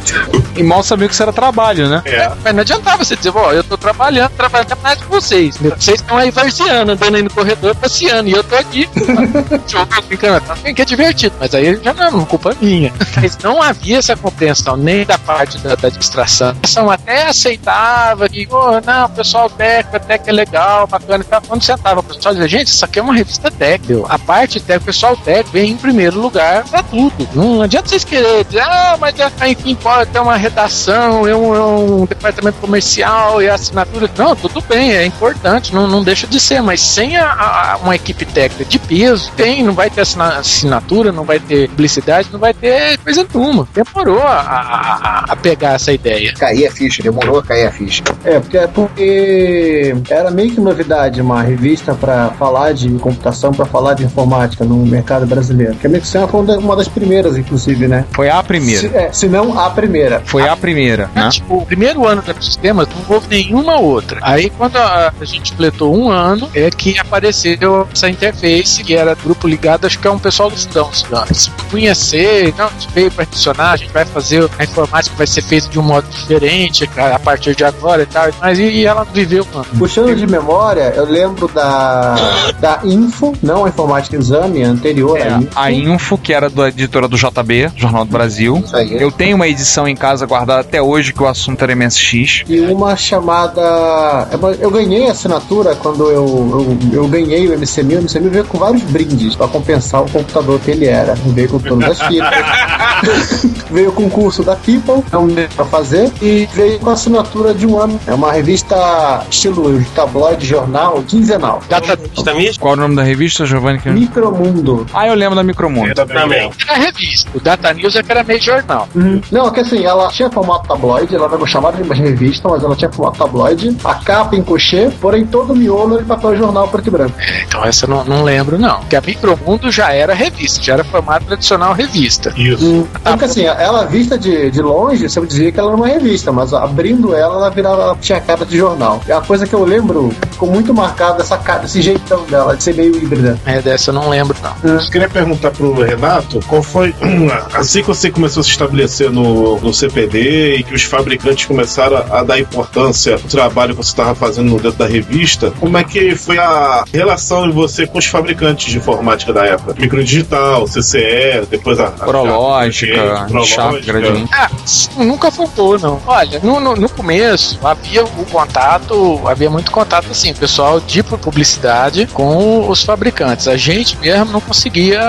E mal sabia que isso era trabalho, né? Mas não adiantava você dizer, ó, eu tô trabalhando, trabalhando mais que vocês. entendeu? Vocês estão aí varzeando, andando aí no corredor, passeando, e eu tô aqui. jogando, brincando. Tá que é divertido, mas aí já não, culpa minha. Mas não havia essa compreensão nem da parte da, da. A administração até aceitava que, oh, não, o pessoal técnico até que é legal, bacana e tal. Quando sentava o pessoal dizia, gente, isso aqui é uma revista técnica. A parte técnica, o pessoal técnico vem em primeiro lugar pra tudo. Não adianta vocês quererem dizer, ah, mas é, enfim, pode ter uma redação, é um, é um departamento comercial e a assinatura. Não, tudo bem, é importante, não, não deixa de ser, mas sem a, a- uma equipe técnica de peso, tem, não vai ter assina- assinatura, não vai ter publicidade, não vai ter coisa nenhuma. Demorou a, a- a- a pegar essa ideia. Cair a ficha, demorou a cair a ficha. É, porque, é porque era meio que novidade uma revista pra falar de computação, pra falar de informática no mercado brasileiro. Que a Mixel foi uma da- uma das primeiras, inclusive, né? Foi a primeira. Se, é, se não a primeira. Foi a primeira, né? Tipo, o primeiro ano do sistemas não houve nenhuma outra. Aí, quando a, a gente completou um ano, é que apareceu essa interface, que era grupo ligado, acho que é um pessoal do Sudão. Se conhecer, não, a gente para adicionar, a gente vai fazer a informática vai ser feita de um modo diferente a, partir de agora e tal, mas e, e ela viveu, mano. Puxando de memória, eu lembro da, da Info, não a Informática Exame, a anterior É, a Info. a Info, que era da editora do JB, Jornal do Brasil. Isso aí. Eu tenho uma edição em casa guardada até hoje que o assunto era MSX. E uma chamada. é Eu ganhei a assinatura quando eu, eu, eu ganhei o MC1000. O MC1000 veio com vários brindes pra compensar o computador que ele era. Veio com todas as fitas. veio com o curso da People, não deu pra fazer. E veio com a assinatura de um ano. É uma revista estilo tabloide, jornal, quinzenal. Data Está mesmo? Qual é o nome da revista, Giovanni? Que- Micromundo. Ah, eu lembro da Micromundo. Também. era revista. O Data News é que era meio jornal. Não, é que assim, ela tinha formato tabloide, ela não chamada de revista, mas ela tinha formato tabloide, a capa em cochê, porém todo o miolo era em papel jornal preto e branco. Então essa eu não, não lembro, não. Porque a Micromundo já era revista, já era formato tradicional revista. Isso. Então, que assim, ela vista de, de longe, você dizia que ela era uma revista, mas abrindo ela, ela virava, ela tinha cara de jornal. É uma coisa que eu lembro, ficou muito marcada essa cara, esse jeitão dela, de ser meio híbrida. É, dessa eu não lembro, não. Eu queria perguntar pro Renato qual foi assim que você começou a se estabelecer no, no CPD e que os fabricantes começaram a, a dar importância ao trabalho que você estava fazendo dentro da revista, como é que foi a relação de você com os fabricantes de informática da época? Microdigital, CCE, depois a. a Prológica, Gradiente. Ah, nunca faltou, não. Olha, no, no, no começo havia o contato, havia muito contato assim, pessoal de publicidade com os fabricantes. A gente mesmo não conseguia.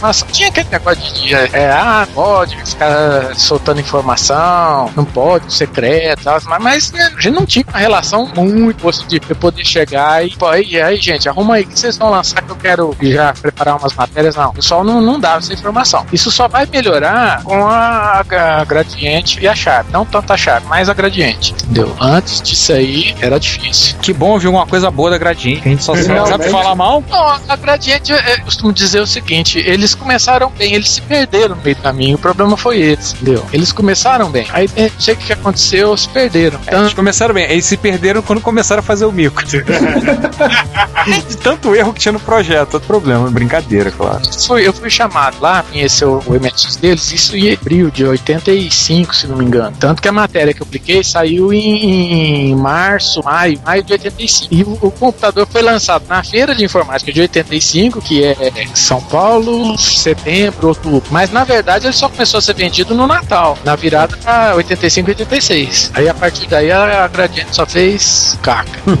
Mas tinha aquele negócio de é, ah, pode ficar soltando informação, não pode, secreto, tal, mas, mas né, a gente não tinha uma relação muito assim, de eu poder chegar e, pô, e aí, gente, arruma aí que vocês vão lançar que eu quero já preparar umas matérias. Não, o pessoal não, não dava essa informação. Isso só vai melhorar com a, a gradiente e a Sharp. Não tanto a Sharp, mas a gradiente. Entendeu? Antes disso aí era difícil. Que bom ouvir uma coisa boa da Gradiente, que a gente só sabe, sabe falar mal. Não, a Gradiente, eu costumo dizer o seguinte: eles começaram bem, eles se perderam no meio do caminho. O problema foi eles, entendeu? Eles começaram bem. Aí, não sei o que aconteceu, se perderam. Então, Eles começaram bem, eles se perderam quando começaram a fazer o micro. De tanto erro que tinha no projeto, outro problema, brincadeira, claro. fui, eu fui chamado lá, conhecer o, o MSX isso em abril de 85, se não me engano. Tanto que a matéria que eu apliquei saiu em, março, maio, maio de 85. E o, o computador foi lançado na feira de informática de 85, que é São Paulo, setembro, outubro. Mas na verdade ele só começou a ser vendido no Natal, na virada pra 85 e 86. Aí a partir daí a, a Gradiente só fez caca.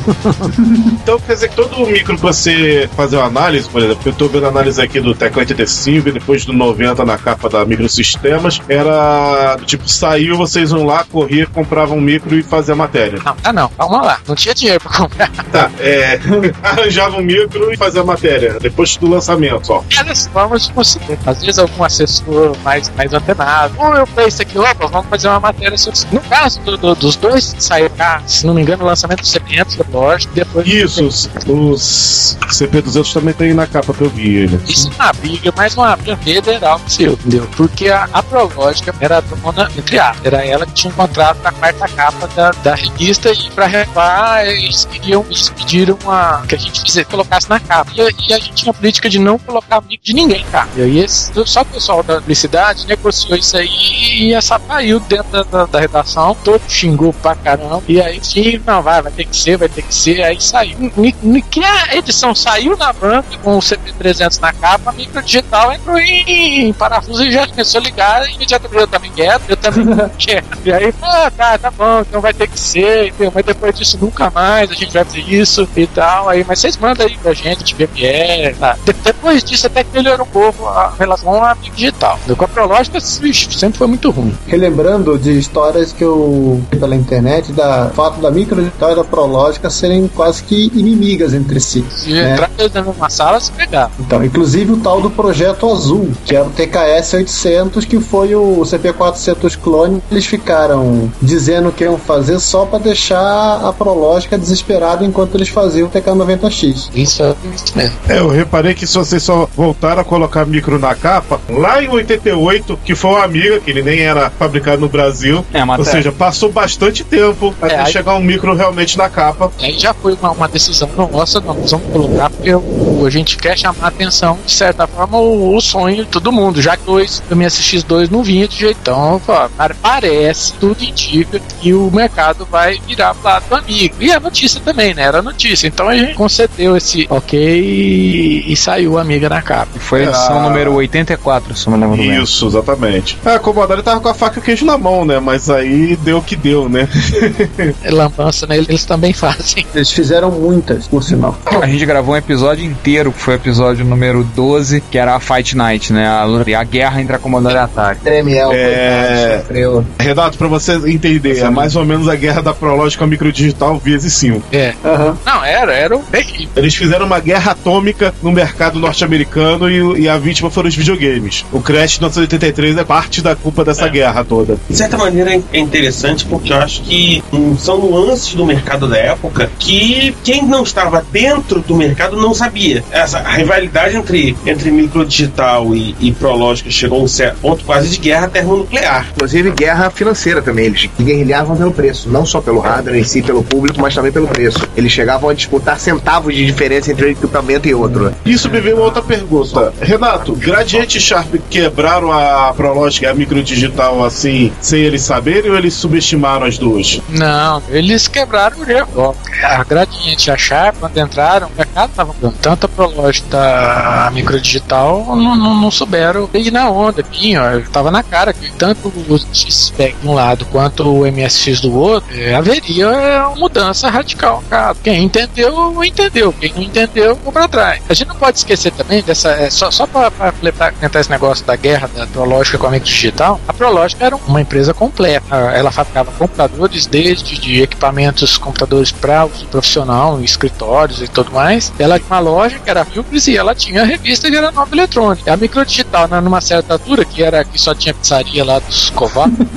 Então quer dizer que todo micro que você fazer uma análise, por exemplo, eu tô vendo a análise aqui do Tecla 85 e depois do 90 na capa da Microsistemas, era do tipo, saiu, vocês vão lá, corria, compravam um micro e fazia a matéria. Não, tá não, calma lá. Não tinha dinheiro pra comprar. Tá, é. arranjava um micro e fazia a matéria, depois do lançamento só. várias formas de conseguir. Às vezes algum assessor mais, mais antenado. Ou eu falei isso aqui, opa, vamos fazer uma matéria sobre isso. No caso do- do- dos dois que saíram, ah, se não me engano, o lançamento do C500 da lógica, depois. Isso, os, os CP200 também tem na capa que eu vi ele. Isso é uma briga, mas uma briga federal se entendeu? Porque a, a Prológica era a dona, entre aspas, era ela que tinha um contrato na quarta capa da, da revista e pra renovar eles queriam, eles pediram uma, que a gente fizesse, colocasse na capa. E, e a gente tinha a política de não colocar amigo de ninguém, cara. E aí esse, só o pessoal da publicidade negociou isso aí e essa saiu dentro da, da, da redação, todo xingou pra caramba. E aí, sim, não, vai, vai ter que ser, vai ter que ser. Aí saiu. Ni- ni- Que a edição saiu na banca com o CP300 na capa, a microdigital entrou em, em parafuso e já começou a ligar. E imediatamente eu também quero, eu também quero. E aí, ah, tá, tá bom, então vai ter que ser, entendeu? mas depois disso nunca mais a gente vai fazer isso e tal. Aí, mas vocês mandam aí pra gente de VMR, tá? De- depois disso até que melhorou um pouco a relação à mídia digital. Com a Prológica, sempre foi muito ruim. lembrando de histórias que eu vi pela internet da fato da microdigital e da prológica serem quase que inimigas entre si. Se né? entrar mesma sala, se pegar. Então, inclusive o tal do projeto azul, que era o TKS 800, que foi o CP 400 clone. Eles ficaram dizendo que iam fazer só para deixar a prológica desesperada enquanto eles faziam o TK 90X. Isso é isso mesmo. É, eu reparei que se vocês só voltaram a colocar micro na capa, lá em 88, que foi uma amiga, que ele nem era fabricado no Brasil. É, Ou é. seja, passou bastante tempo até aí- chegar um micro realmente na capa. Aí já foi uma, uma decisão nossa, não, nós vamos colocar porque o- a gente quer chamar a atenção, de certa forma, o, o sonho de todo mundo, já que dois, o MSX2 não vinha de jeitão, fala, cara, parece, tudo indica que o mercado vai virar lado do amigo. E a notícia também, né? Era a notícia. Então a gente concedeu esse ok e, e saiu a amiga na capa. Foi a edição Ah. número 84, se eu não lembro bem. Isso, exatamente. É, a Commodore tava com a faca e o queijo na mão, né? Mas aí deu o que deu, né? Lambança, né? Eles também fazem. Eles fizeram muitas, por sinal. A gente gravou um episódio inteiro, que foi o episódio número 12, que era a Fight Night, né? A, a guerra entre a e a Atari. Tremiel, É. sofreu. Renato, pra você entender, é mais ou menos a guerra da Prológica microdigital vezes 5. É. Aham. Não, era, era um terrível. Eles fizeram uma guerra atômica no mercado norte-americano e, e a vítima foram os videogames. O Crash de 1983 é parte da culpa dessa guerra toda. De certa maneira é interessante porque eu acho que hum, são nuances do mercado da época que quem não estava dentro do mercado não sabia. Essa rivalidade entre, entre microdigital e, e prológica chegou a um ponto quase de guerra termonuclear. Inclusive guerra financeira também. Eles guerrilhavam pelo preço, não só pelo hardware em si, pelo público, mas também pelo preço. Eles chegavam a disputar centavos de diferença entre um equipamento e outro. Isso me veio uma outra pergunta. Renato, Gradiente e Sharp quebraram a Prológica e a microdigital assim, sem eles saberem ou eles subestimaram as duas? Não, eles quebraram o erro. Ó, A Gradiente e a Sharp, quando entraram, mercado estava mudando. Tanto a Prológica da microdigital não, não, não souberam ir na onda. Vinha, ó, tava na cara que tanto o X-Spec de um lado quanto o MSX do outro, é, haveria uma mudança radical. Cara, quem entendeu, entendeu. Quem não entendeu, ficou pra trás. A gente não pode esquecer também dessa. É, só só para comentar esse negócio da guerra da Prológica com a microdigital, a Prológica era uma empresa completa. Ela fabricava computadores desde de equipamentos, computadores para uso profissional, escritórios e tudo mais. Ela tinha uma loja que era Filmes e ela tinha a revista que era Nova Eletrônica. A microdigital, né, numa certa altura, que era que só tinha pizzaria lá dos covardes,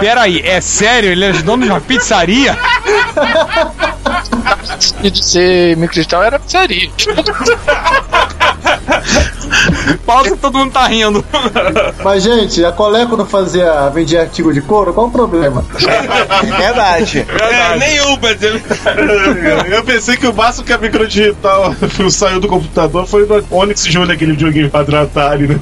Peraí, é sério? Ele é dono de uma pizzaria? e de ser microdigital era pizzaria. Pausa, todo mundo tá rindo. Mas, gente, a Coleco não fazia, vendia artigo de couro? Qual o problema? Verdade. É, nenhum, pra dizer. Eu pensei que o máximo que a microdigital saiu do computador foi no Onyx Júnior, aquele joguinho Atari, né?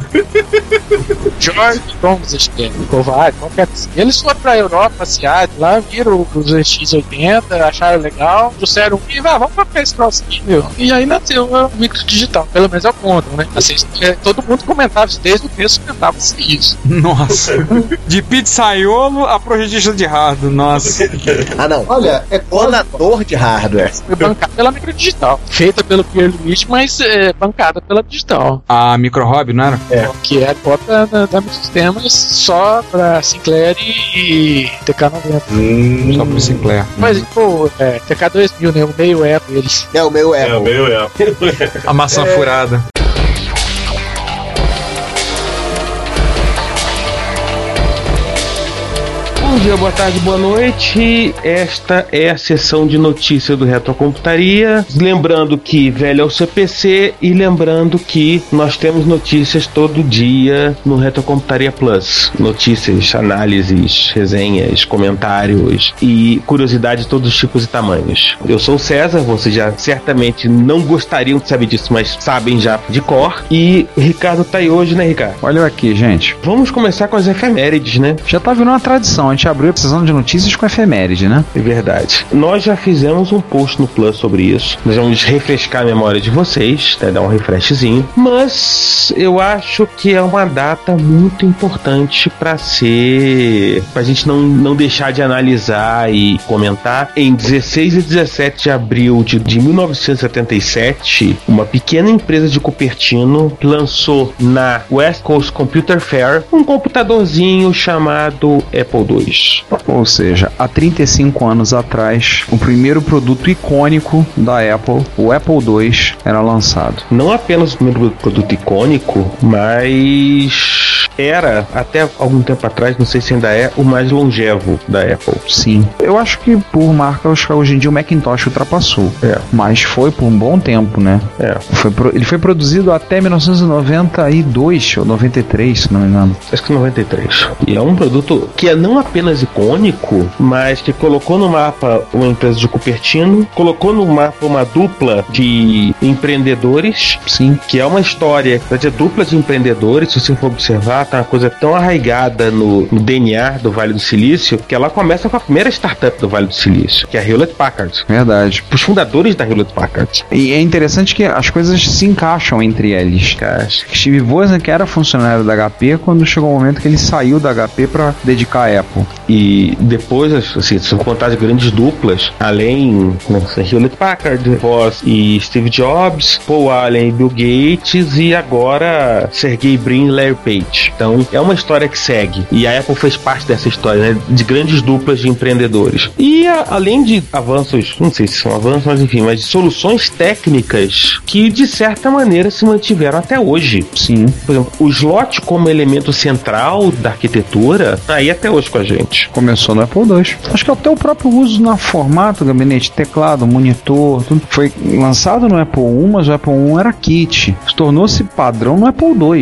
George Thomas, acho que é, Kovac, qualquer coisa. Eles foram pra Europa, Asiática, lá viram os X80, acharam legal, trouxeram e ah, vamos pra esse troço aqui, meu. E aí nasceu o micro digital, pelo menos é o ponto, né? Assim, é, todo mundo comentava isso, desde o começo comentava isso. Nossa. De pizzaiolo a projetista de hardware, nossa. Ah, não. Olha, é Clonador de hardware. Foi bancada pela micro digital, feita pelo Pierre Luigi, mas é, bancada pela digital. A micro hobby, não era? Que é a da, da Microsistemas só pra Sinclair e, e TK90. Só pro Sinclair. Mas, pô, é, TK2000, né? O meio é eles. É o meu É, Apple. meio é. A maçã furada. Bom dia, boa tarde, boa noite. Esta é a sessão de notícia do Retrocomputaria. Lembrando que velho é o CPC e lembrando que nós temos notícias todo dia no Retrocomputaria Plus. Notícias, análises, resenhas, comentários e curiosidades de todos os tipos e tamanhos. Eu sou o César, vocês já certamente não gostariam de saber disso, mas sabem já de cor. E o Ricardo tá aí hoje, né, Ricardo? Olha aqui, gente. Vamos começar com as efemérides, né? Já tá virando uma tradição. A gente abriu a precisão de notícias com efeméride, né? É verdade. Nós já fizemos um post no Plus sobre isso. Nós vamos refrescar a memória de vocês, né, dar um refreshzinho. Mas eu acho que é uma data muito importante para ser. pra gente não, não deixar de analisar e comentar. Em 16 e 17 de abril de, de 1977, uma pequena empresa de Cupertino lançou na West Coast Computer Fair um computadorzinho chamado Apple II. Ou seja, há 35 anos atrás, o primeiro produto icônico da Apple, o Apple II, era lançado. Não apenas o primeiro produto icônico, mas era, até algum tempo atrás, não sei se ainda é, o mais longevo da Apple. Sim. Eu acho que por marca, acho que hoje em dia o Macintosh ultrapassou. É. Mas foi por um bom tempo, né? É. Foi pro- ele foi produzido até 1992 ou 93, se não me engano. Acho que 93. E é um produto que é não apenas icônico, mas que colocou no mapa uma empresa de Cupertino, colocou no mapa uma dupla de empreendedores. Sim. Que é uma história, dizer, dupla de empreendedores, se você for observar, tá uma coisa tão arraigada no, no DNA do Vale do Silício, que ela começa com a primeira startup do Vale do Silício, que é a Hewlett Packard. Verdade. Os fundadores da Hewlett Packard. E é interessante que as coisas se encaixam entre eles. Steve Wozniak era funcionário da HP quando chegou o momento que ele saiu da HP para dedicar a Apple. E depois, assim, se eu contar as grandes duplas, além né, Hewlett Packard, Voss e Steve Jobs, Paul Allen e Bill Gates, e agora Sergey Brin e Larry Page. Então é uma história que segue. E a Apple fez parte dessa história, né, de grandes duplas de empreendedores. E a- além de avanços, não sei se são avanços, mas enfim, mas de soluções técnicas que de certa maneira se mantiveram até hoje. Sim. Por exemplo, o slot como elemento central da arquitetura tá aí até hoje com a gente. Começou no Apple II. Acho que até o próprio uso na formato, gabinete, teclado, monitor, tudo foi lançado no Apple I, mas o Apple I era kit. Se tornou-se padrão no Apple II.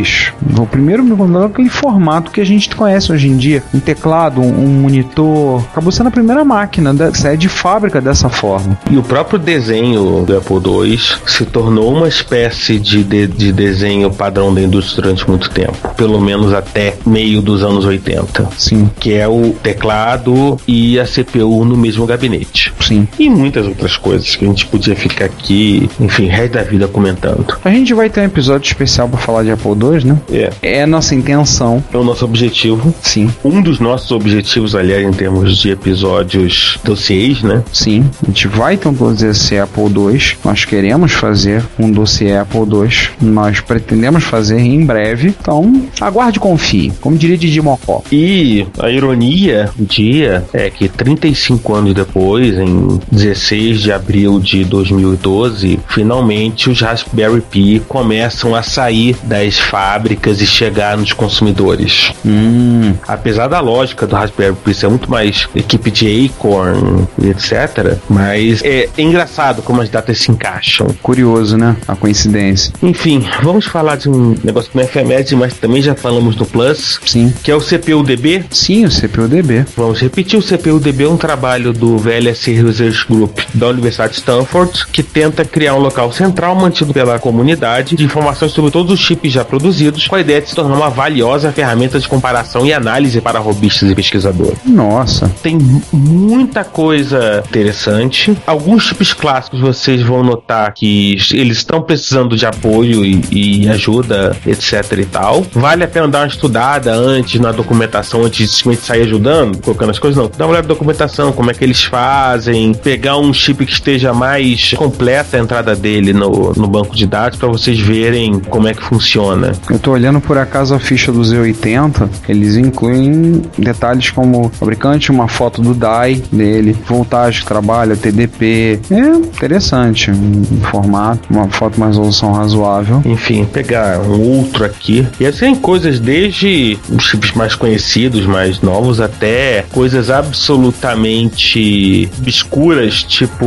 O primeiro computador aquele formato que a gente conhece hoje em dia. Um teclado, um, monitor. Acabou sendo a primeira máquina da sair de fábrica dessa forma. E o próprio desenho do Apple II se tornou uma espécie de, de, de desenho padrão da indústria durante muito tempo. Pelo menos até meio dos anos 80. Sim. Que é o teclado e a CPU no mesmo gabinete. Sim. E muitas outras coisas que a gente podia ficar aqui, enfim, resto da vida comentando. A gente vai ter um episódio especial para falar de Apple II, né? É. É a nossa intenção. É o nosso objetivo. Sim. Um dos nossos objetivos, aliás, em termos de episódios dossiês, né? Sim, a gente vai ter um dossiê Apple II. Nós queremos fazer um dossiê Apple II. Nós pretendemos fazer em breve. Então, aguarde e confie. Como diria Didi Mocó. E a ironia do dia é que 35 anos depois, em 16 de abril de 2012, finalmente os Raspberry Pi começam a sair das fábricas e chegar nos consumidores. Hum, Apesar da lógica do Raspberry Pi ser muito mais equipe de Acorn e etc, mas é engraçado como as datas se encaixam. curioso, né? A coincidência. Enfim, vamos falar de um negócio que não é efeméride, mas também já falamos no Plus, Sim. que é o CPU-DB. Sim, o CPU-DB. Vamos repetir, o CPU-DB é um trabalho do VLSI Research Group da Universidade de Stanford, que tenta criar um local central mantido pela comunidade de informações sobre todos os chips já produzidos, com a ideia de se tornar uma valiosa ferramenta de comparação e análise para robistas e pesquisadores. Nossa. Tem mu- muita coisa interessante. Alguns chips clássicos vocês vão notar que eles estão precisando de apoio e, e ajuda, etc e tal. Vale a pena dar uma estudada antes na documentação, antes de simplesmente sair ajudando, colocando as coisas. Não, dá uma olhada na documentação, como é que eles fazem, pegar um chip que esteja mais completa a entrada dele no, no banco de dados para vocês verem como é que funciona. Eu tô olhando por acaso a ficha do Z80. Eles incluem detalhes como fabricante, uma foto do DAI dele, voltagem que trabalha, TDP. É interessante. Um formato, uma foto mais resolução razoável. enfim, pegar um outro aqui. E assim, coisas desde os chips mais conhecidos, mais novos, até coisas absolutamente obscuras, tipo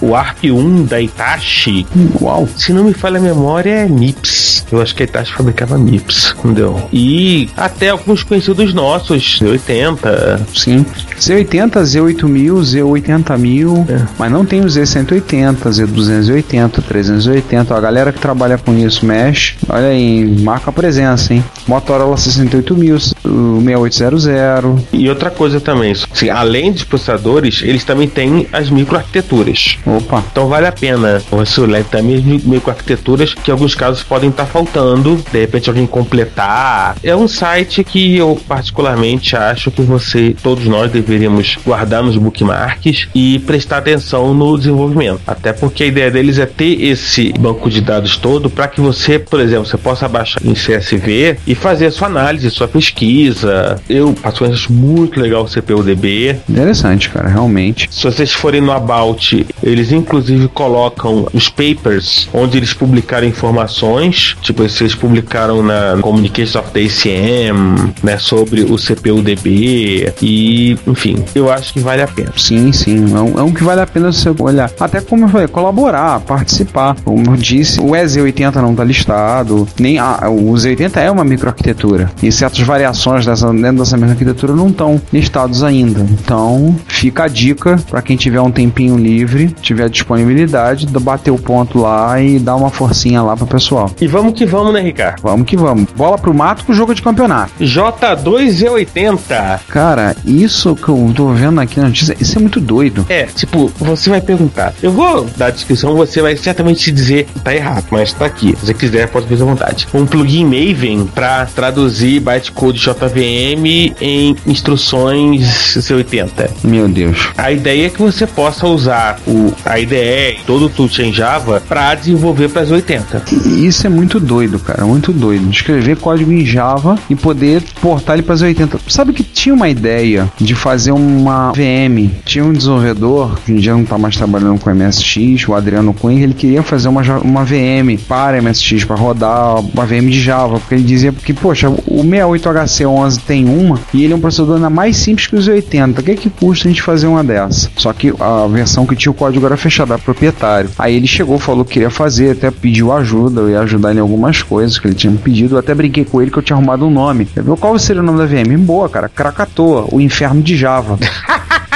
o ARP1 da Itachi. Uau. Se não me falha a memória, é MIPS. Eu acho que a Itachi fabricava MIPS. Entendeu? E até alguns conhecidos nossos, 80. Sim. Z80, Z8000, Z80000, mas não tem o Z180, Z280, 380. A galera que trabalha com isso mexe. Olha aí, marca a presença, hein? Motorola 68000, o 6800. E outra coisa também, assim, além dos processadores, eles também têm as microarquiteturas. Opa. Então vale a pena você olhar também as mi- microarquiteturas que em alguns casos podem estar faltando, de repente alguém completar. É um site que eu particularmente acho que você, todos nós deveríamos guardar nos bookmarks e prestar atenção no desenvolvimento. Até porque a ideia deles é ter esse banco de dados todo para que você, por exemplo, você possa baixar em CSV e fazer a sua análise, sua pesquisa. Eu, particularmente, acho muito legal o CPUDB. Interessante, cara, realmente. Se vocês forem no About, eles inclusive colocam os papers onde eles publicaram informações, tipo, eles publicaram na Communications of né, sobre o CPUDB e, enfim, eu acho que vale a pena. Sim, sim. É um, é um que vale a pena você olhar. Até como eu falei, colaborar, participar. Como eu disse, o EZ80 não está listado. Nem a, o Z80 é uma microarquitetura. E certas variações dessa, dentro dessa mesma arquitetura não estão listados ainda. Então, fica a dica para quem tiver um tempinho livre, tiver disponibilidade, de bater o ponto lá e dar uma forcinha lá pro pessoal. E vamos que vamos, né, Ricardo? Vamos que vamos. Bola pro com jogo de campeonato. J2E80. Cara, isso que eu tô vendo aqui na notícia, isso é muito doido. É, tipo, você vai perguntar. Eu vou dar a descrição, você vai certamente dizer tá errado, mas tá aqui. Se você quiser, pode fazer à vontade. Um plugin Maven para traduzir bytecode JVM em instruções C80. Meu Deus. A ideia é que você possa usar o, a IDE todo o toolchain em Java para desenvolver para as 80. Isso é muito doido, cara, muito doido. Escrever código em Java e poder portar ele para as 80. Sabe que tinha uma ideia de fazer uma VM. Tinha um desenvolvedor, que em dia não tá mais trabalhando com MSX, o Adriano Cunha, ele queria fazer uma, uma VM para MSX, para rodar uma VM de Java, porque ele dizia que, poxa, o 68HC11 tem uma e ele é um processador ainda mais simples que os 80. O que é que custa a gente fazer uma dessa? Só que a versão que tinha o código era fechada, era proprietário. Aí ele chegou, falou que queria fazer, até pediu ajuda, eu ia ajudar em algumas coisas que ele tinha pedido. Eu até brinquei com ele que eu tinha arrumado um nome. Qual seria o nome da VM? Boa, cara, Krakatoa, o inferno de Java.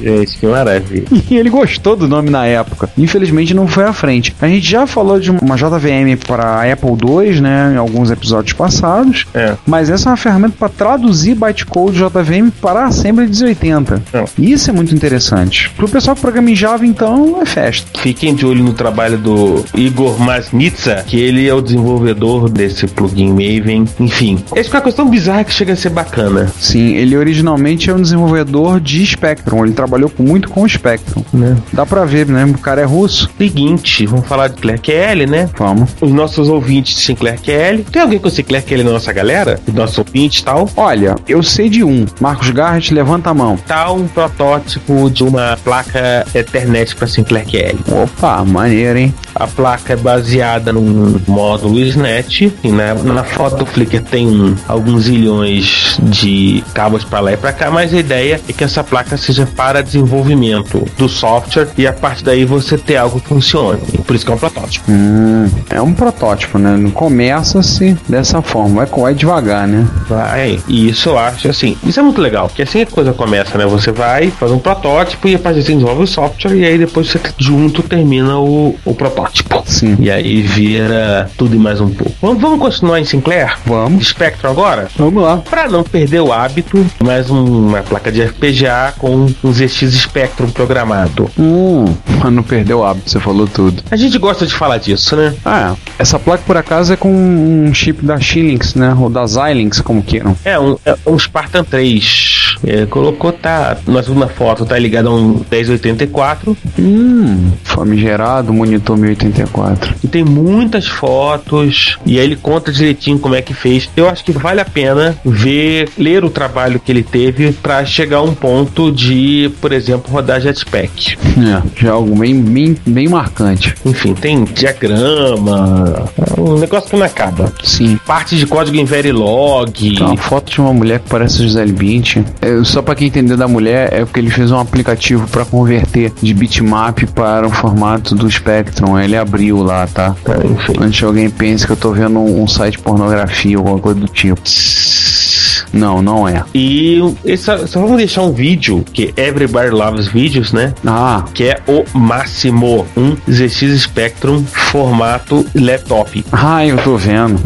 Gente, que maravilha. E ele gostou do nome na época. Infelizmente não foi à frente. A gente já falou de uma JVM para Apple II, né, em alguns episódios passados. É. Mas essa é uma ferramenta para traduzir bytecode JVM para a Assembly 1080. É. Isso é muito interessante. Para o pessoal que programa em Java, então, é festa. Fiquem de olho no trabalho do Igor Masnitsa, que ele é o desenvolvedor desse plugin Maven. Enfim, essa é uma questão bizarra que chega a ser bacana. Sim, ele originalmente é um desenvolvedor de Spectrum. Ele trabalhou com- muito com o Spectrum. Né? Dá pra ver, né? O cara é russo. Seguinte, vamos falar de Claire QL, né? Vamos. Os nossos ouvintes de Sinclair QL. Tem alguém com Sinclair QL na nossa galera? Os nossos ouvintes e tal? Olha, eu sei de um. Marcos Garrett, levanta a mão. Tá um protótipo de uma placa Ethernet para Sinclair QL. Opa, maneiro, hein? A placa é baseada num módulo SNET e na, na foto do Flickr tem alguns zilhões de cabos para lá e para cá, mas a ideia é que essa placa seja para desenvolvimento do software e a partir daí você ter algo que funcione. Por isso que é um protótipo. Hum, é um protótipo, né? Não Começa-se dessa forma, vai, vai devagar, né? Vai. E isso eu acho assim. Isso é muito legal, porque assim a coisa começa, né? Você vai, faz um protótipo e a partir daí você desenvolve o software e aí depois você junto termina o, o protótipo. Sim. E aí vira tudo e mais um pouco. Vamos, vamos continuar em Sinclair? Vamos. Spectrum agora? Vamos lá. Para não perder o hábito, mais um- uma placa de FPGA com um ZX Spectrum programado. Hum, mas não perdeu o hábito, você falou tudo. A gente gosta de falar disso, né? Ah, essa placa por acaso é com um chip da Xilinx, né? Ou da Xilinx, como queiram. É um, é um Spartan 3. É, colocou, tá. Na segunda foto tá ligado a um 1084. Hum, famigerado, monitor 1084. E tem muitas fotos. E aí ele conta direitinho como é que fez. Eu acho que vale a pena ver, ler o trabalho que ele teve para chegar a um ponto de, por exemplo, rodar Jetpack. É, já é algo bem, bem, bem marcante. Enfim, tem diagrama. É um negócio que não acaba. Sim. Parte de código em Verilog. Tem uma foto de uma mulher que parece Gisele Bündchen. É, só pra quem entender da mulher, é porque ele fez um aplicativo pra converter de bitmap para o formato do Spectrum. Ele abriu lá, tá? Tá, enfim. Antes que alguém pense que eu tô vendo um, um site de pornografia ou alguma coisa do tipo. Não, não é. E esse, só vamos deixar um vídeo que Everybody Loves Videos, né? Ah, Que é o máximo. Um ZX Spectrum formato laptop. ah, eu tô vendo.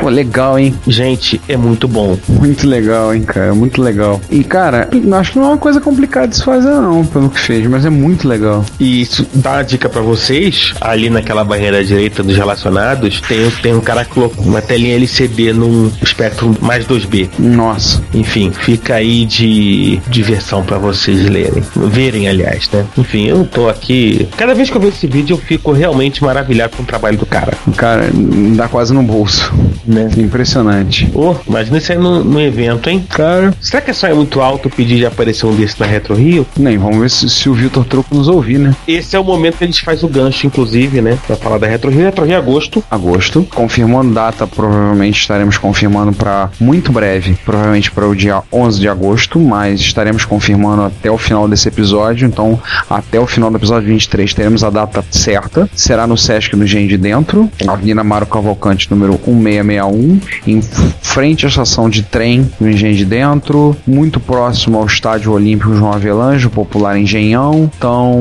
Pô, legal, hein? Gente, é muito bom. Muito legal, hein, cara? Muito legal. E, cara, acho que não é uma coisa complicada de se fazer, não, pelo que fez, mas é muito legal. E isso dá uma dica pra vocês. Ali naquela barreira direita dos relacionados, tem, tem um cara que colocou uma telinha LCD num Spectrum mais 2B. Nossa. Enfim, fica aí de diversão pra vocês lerem. Verem, aliás, né? Enfim, eu tô aqui. Cada vez que eu vejo esse vídeo, eu fico realmente maravilhado com o trabalho do cara. Cara, dá quase no bolso. Né? Impressionante. Ô, imagina isso aí no, no evento, hein? Cara, Será que é só é muito alto pedir de aparecer um desse na Retro Rio? nem, vamos ver se, se o Vitor Troco nos ouvir, né? Esse é o momento que a gente faz o gancho, inclusive, né? Pra falar da Retro Rio. Retro Rio é agosto. Agosto. Confirmando data, provavelmente estaremos confirmando para muito breve, provavelmente para o dia 11 de agosto, mas estaremos confirmando até o final desse episódio. Então, até o final do episódio 23, teremos a data certa. Será no Sesc no Gen de Dentro, Avenida Mário Cavalcante, número 1661, em frente à estação de trem do Engenho de Dentro, muito próximo ao Estádio Olímpico João Avelange, popular Engenhão. Então,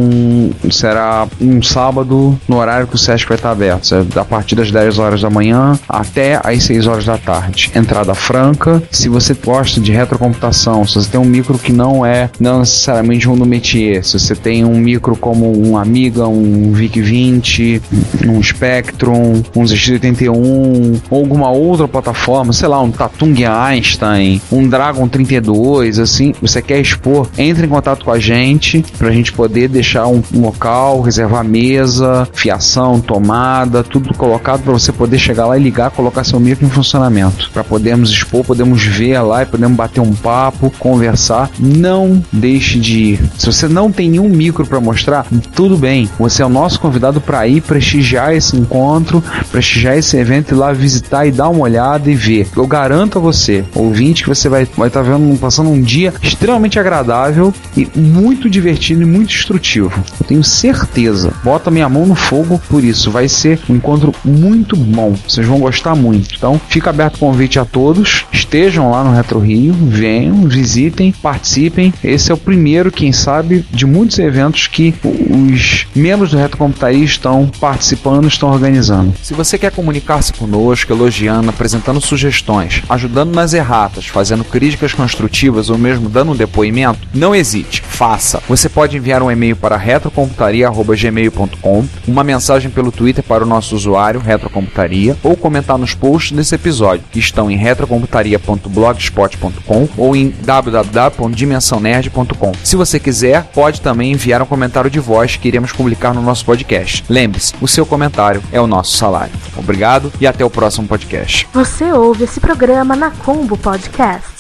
será um sábado no horário que o Sesc vai estar aberto, é a partir das 10 horas da manhã até às 6 horas da tarde. Entrada franca. Se você gosta de retrocomputação, se você tem um micro que não é não necessariamente um no métier, se você tem um micro como um Amiga, um VIC-20, um Spectrum, um ZX81 ou alguma outra plataforma, sei lá, um Tatung Einstein, um Dragon 32, assim, você quer expor, entre em contato com a gente pra gente poder deixar um, um local, reservar mesa, fiação, tomada, tudo colocado pra você poder chegar lá e ligar, colocar seu micro em funcionamento, Pra podermos expor, podemos ver lá e podemos bater um papo, conversar. Não deixe de ir. Se você não tem nenhum micro pra mostrar, tudo bem. Você é o nosso convidado pra ir prestigiar esse encontro, prestigiar esse evento e lá visitar e dar uma olhada e ver. Eu garanto a você, ouvinte, que você vai vai estar vendo passando um dia extremamente agradável e muito divertido e muito instrutivo. Eu tenho certeza. Bota minha mão no fogo por isso. Vai ser um encontro muito bom. Vocês vão gostar muito. Então, fica aberto o convite a todos. Estejam lá no Retro Rio, venham, visitem, participem. Esse é o primeiro, quem sabe, de muitos eventos que os membros do Retro Computaria estão participando, estão organizando. Se você quer comunicar-se conosco, apresentando sugestões, ajudando nas erratas, fazendo críticas construtivas ou mesmo dando um depoimento, não hesite, faça. Você pode enviar um e-mail para retrocomputaria.gmail.com, uma mensagem pelo Twitter para o nosso usuário Retrocomputaria ou comentar nos posts desse episódio, que estão em retrocomputaria.blogspot.com ou em www.dimensãonerd.com. Se você quiser, pode também enviar um comentário de voz que iremos publicar no nosso podcast. Lembre-se, o seu comentário é o nosso salário. Obrigado e até o próximo podcast. Você ouve esse programa na Combo Podcast.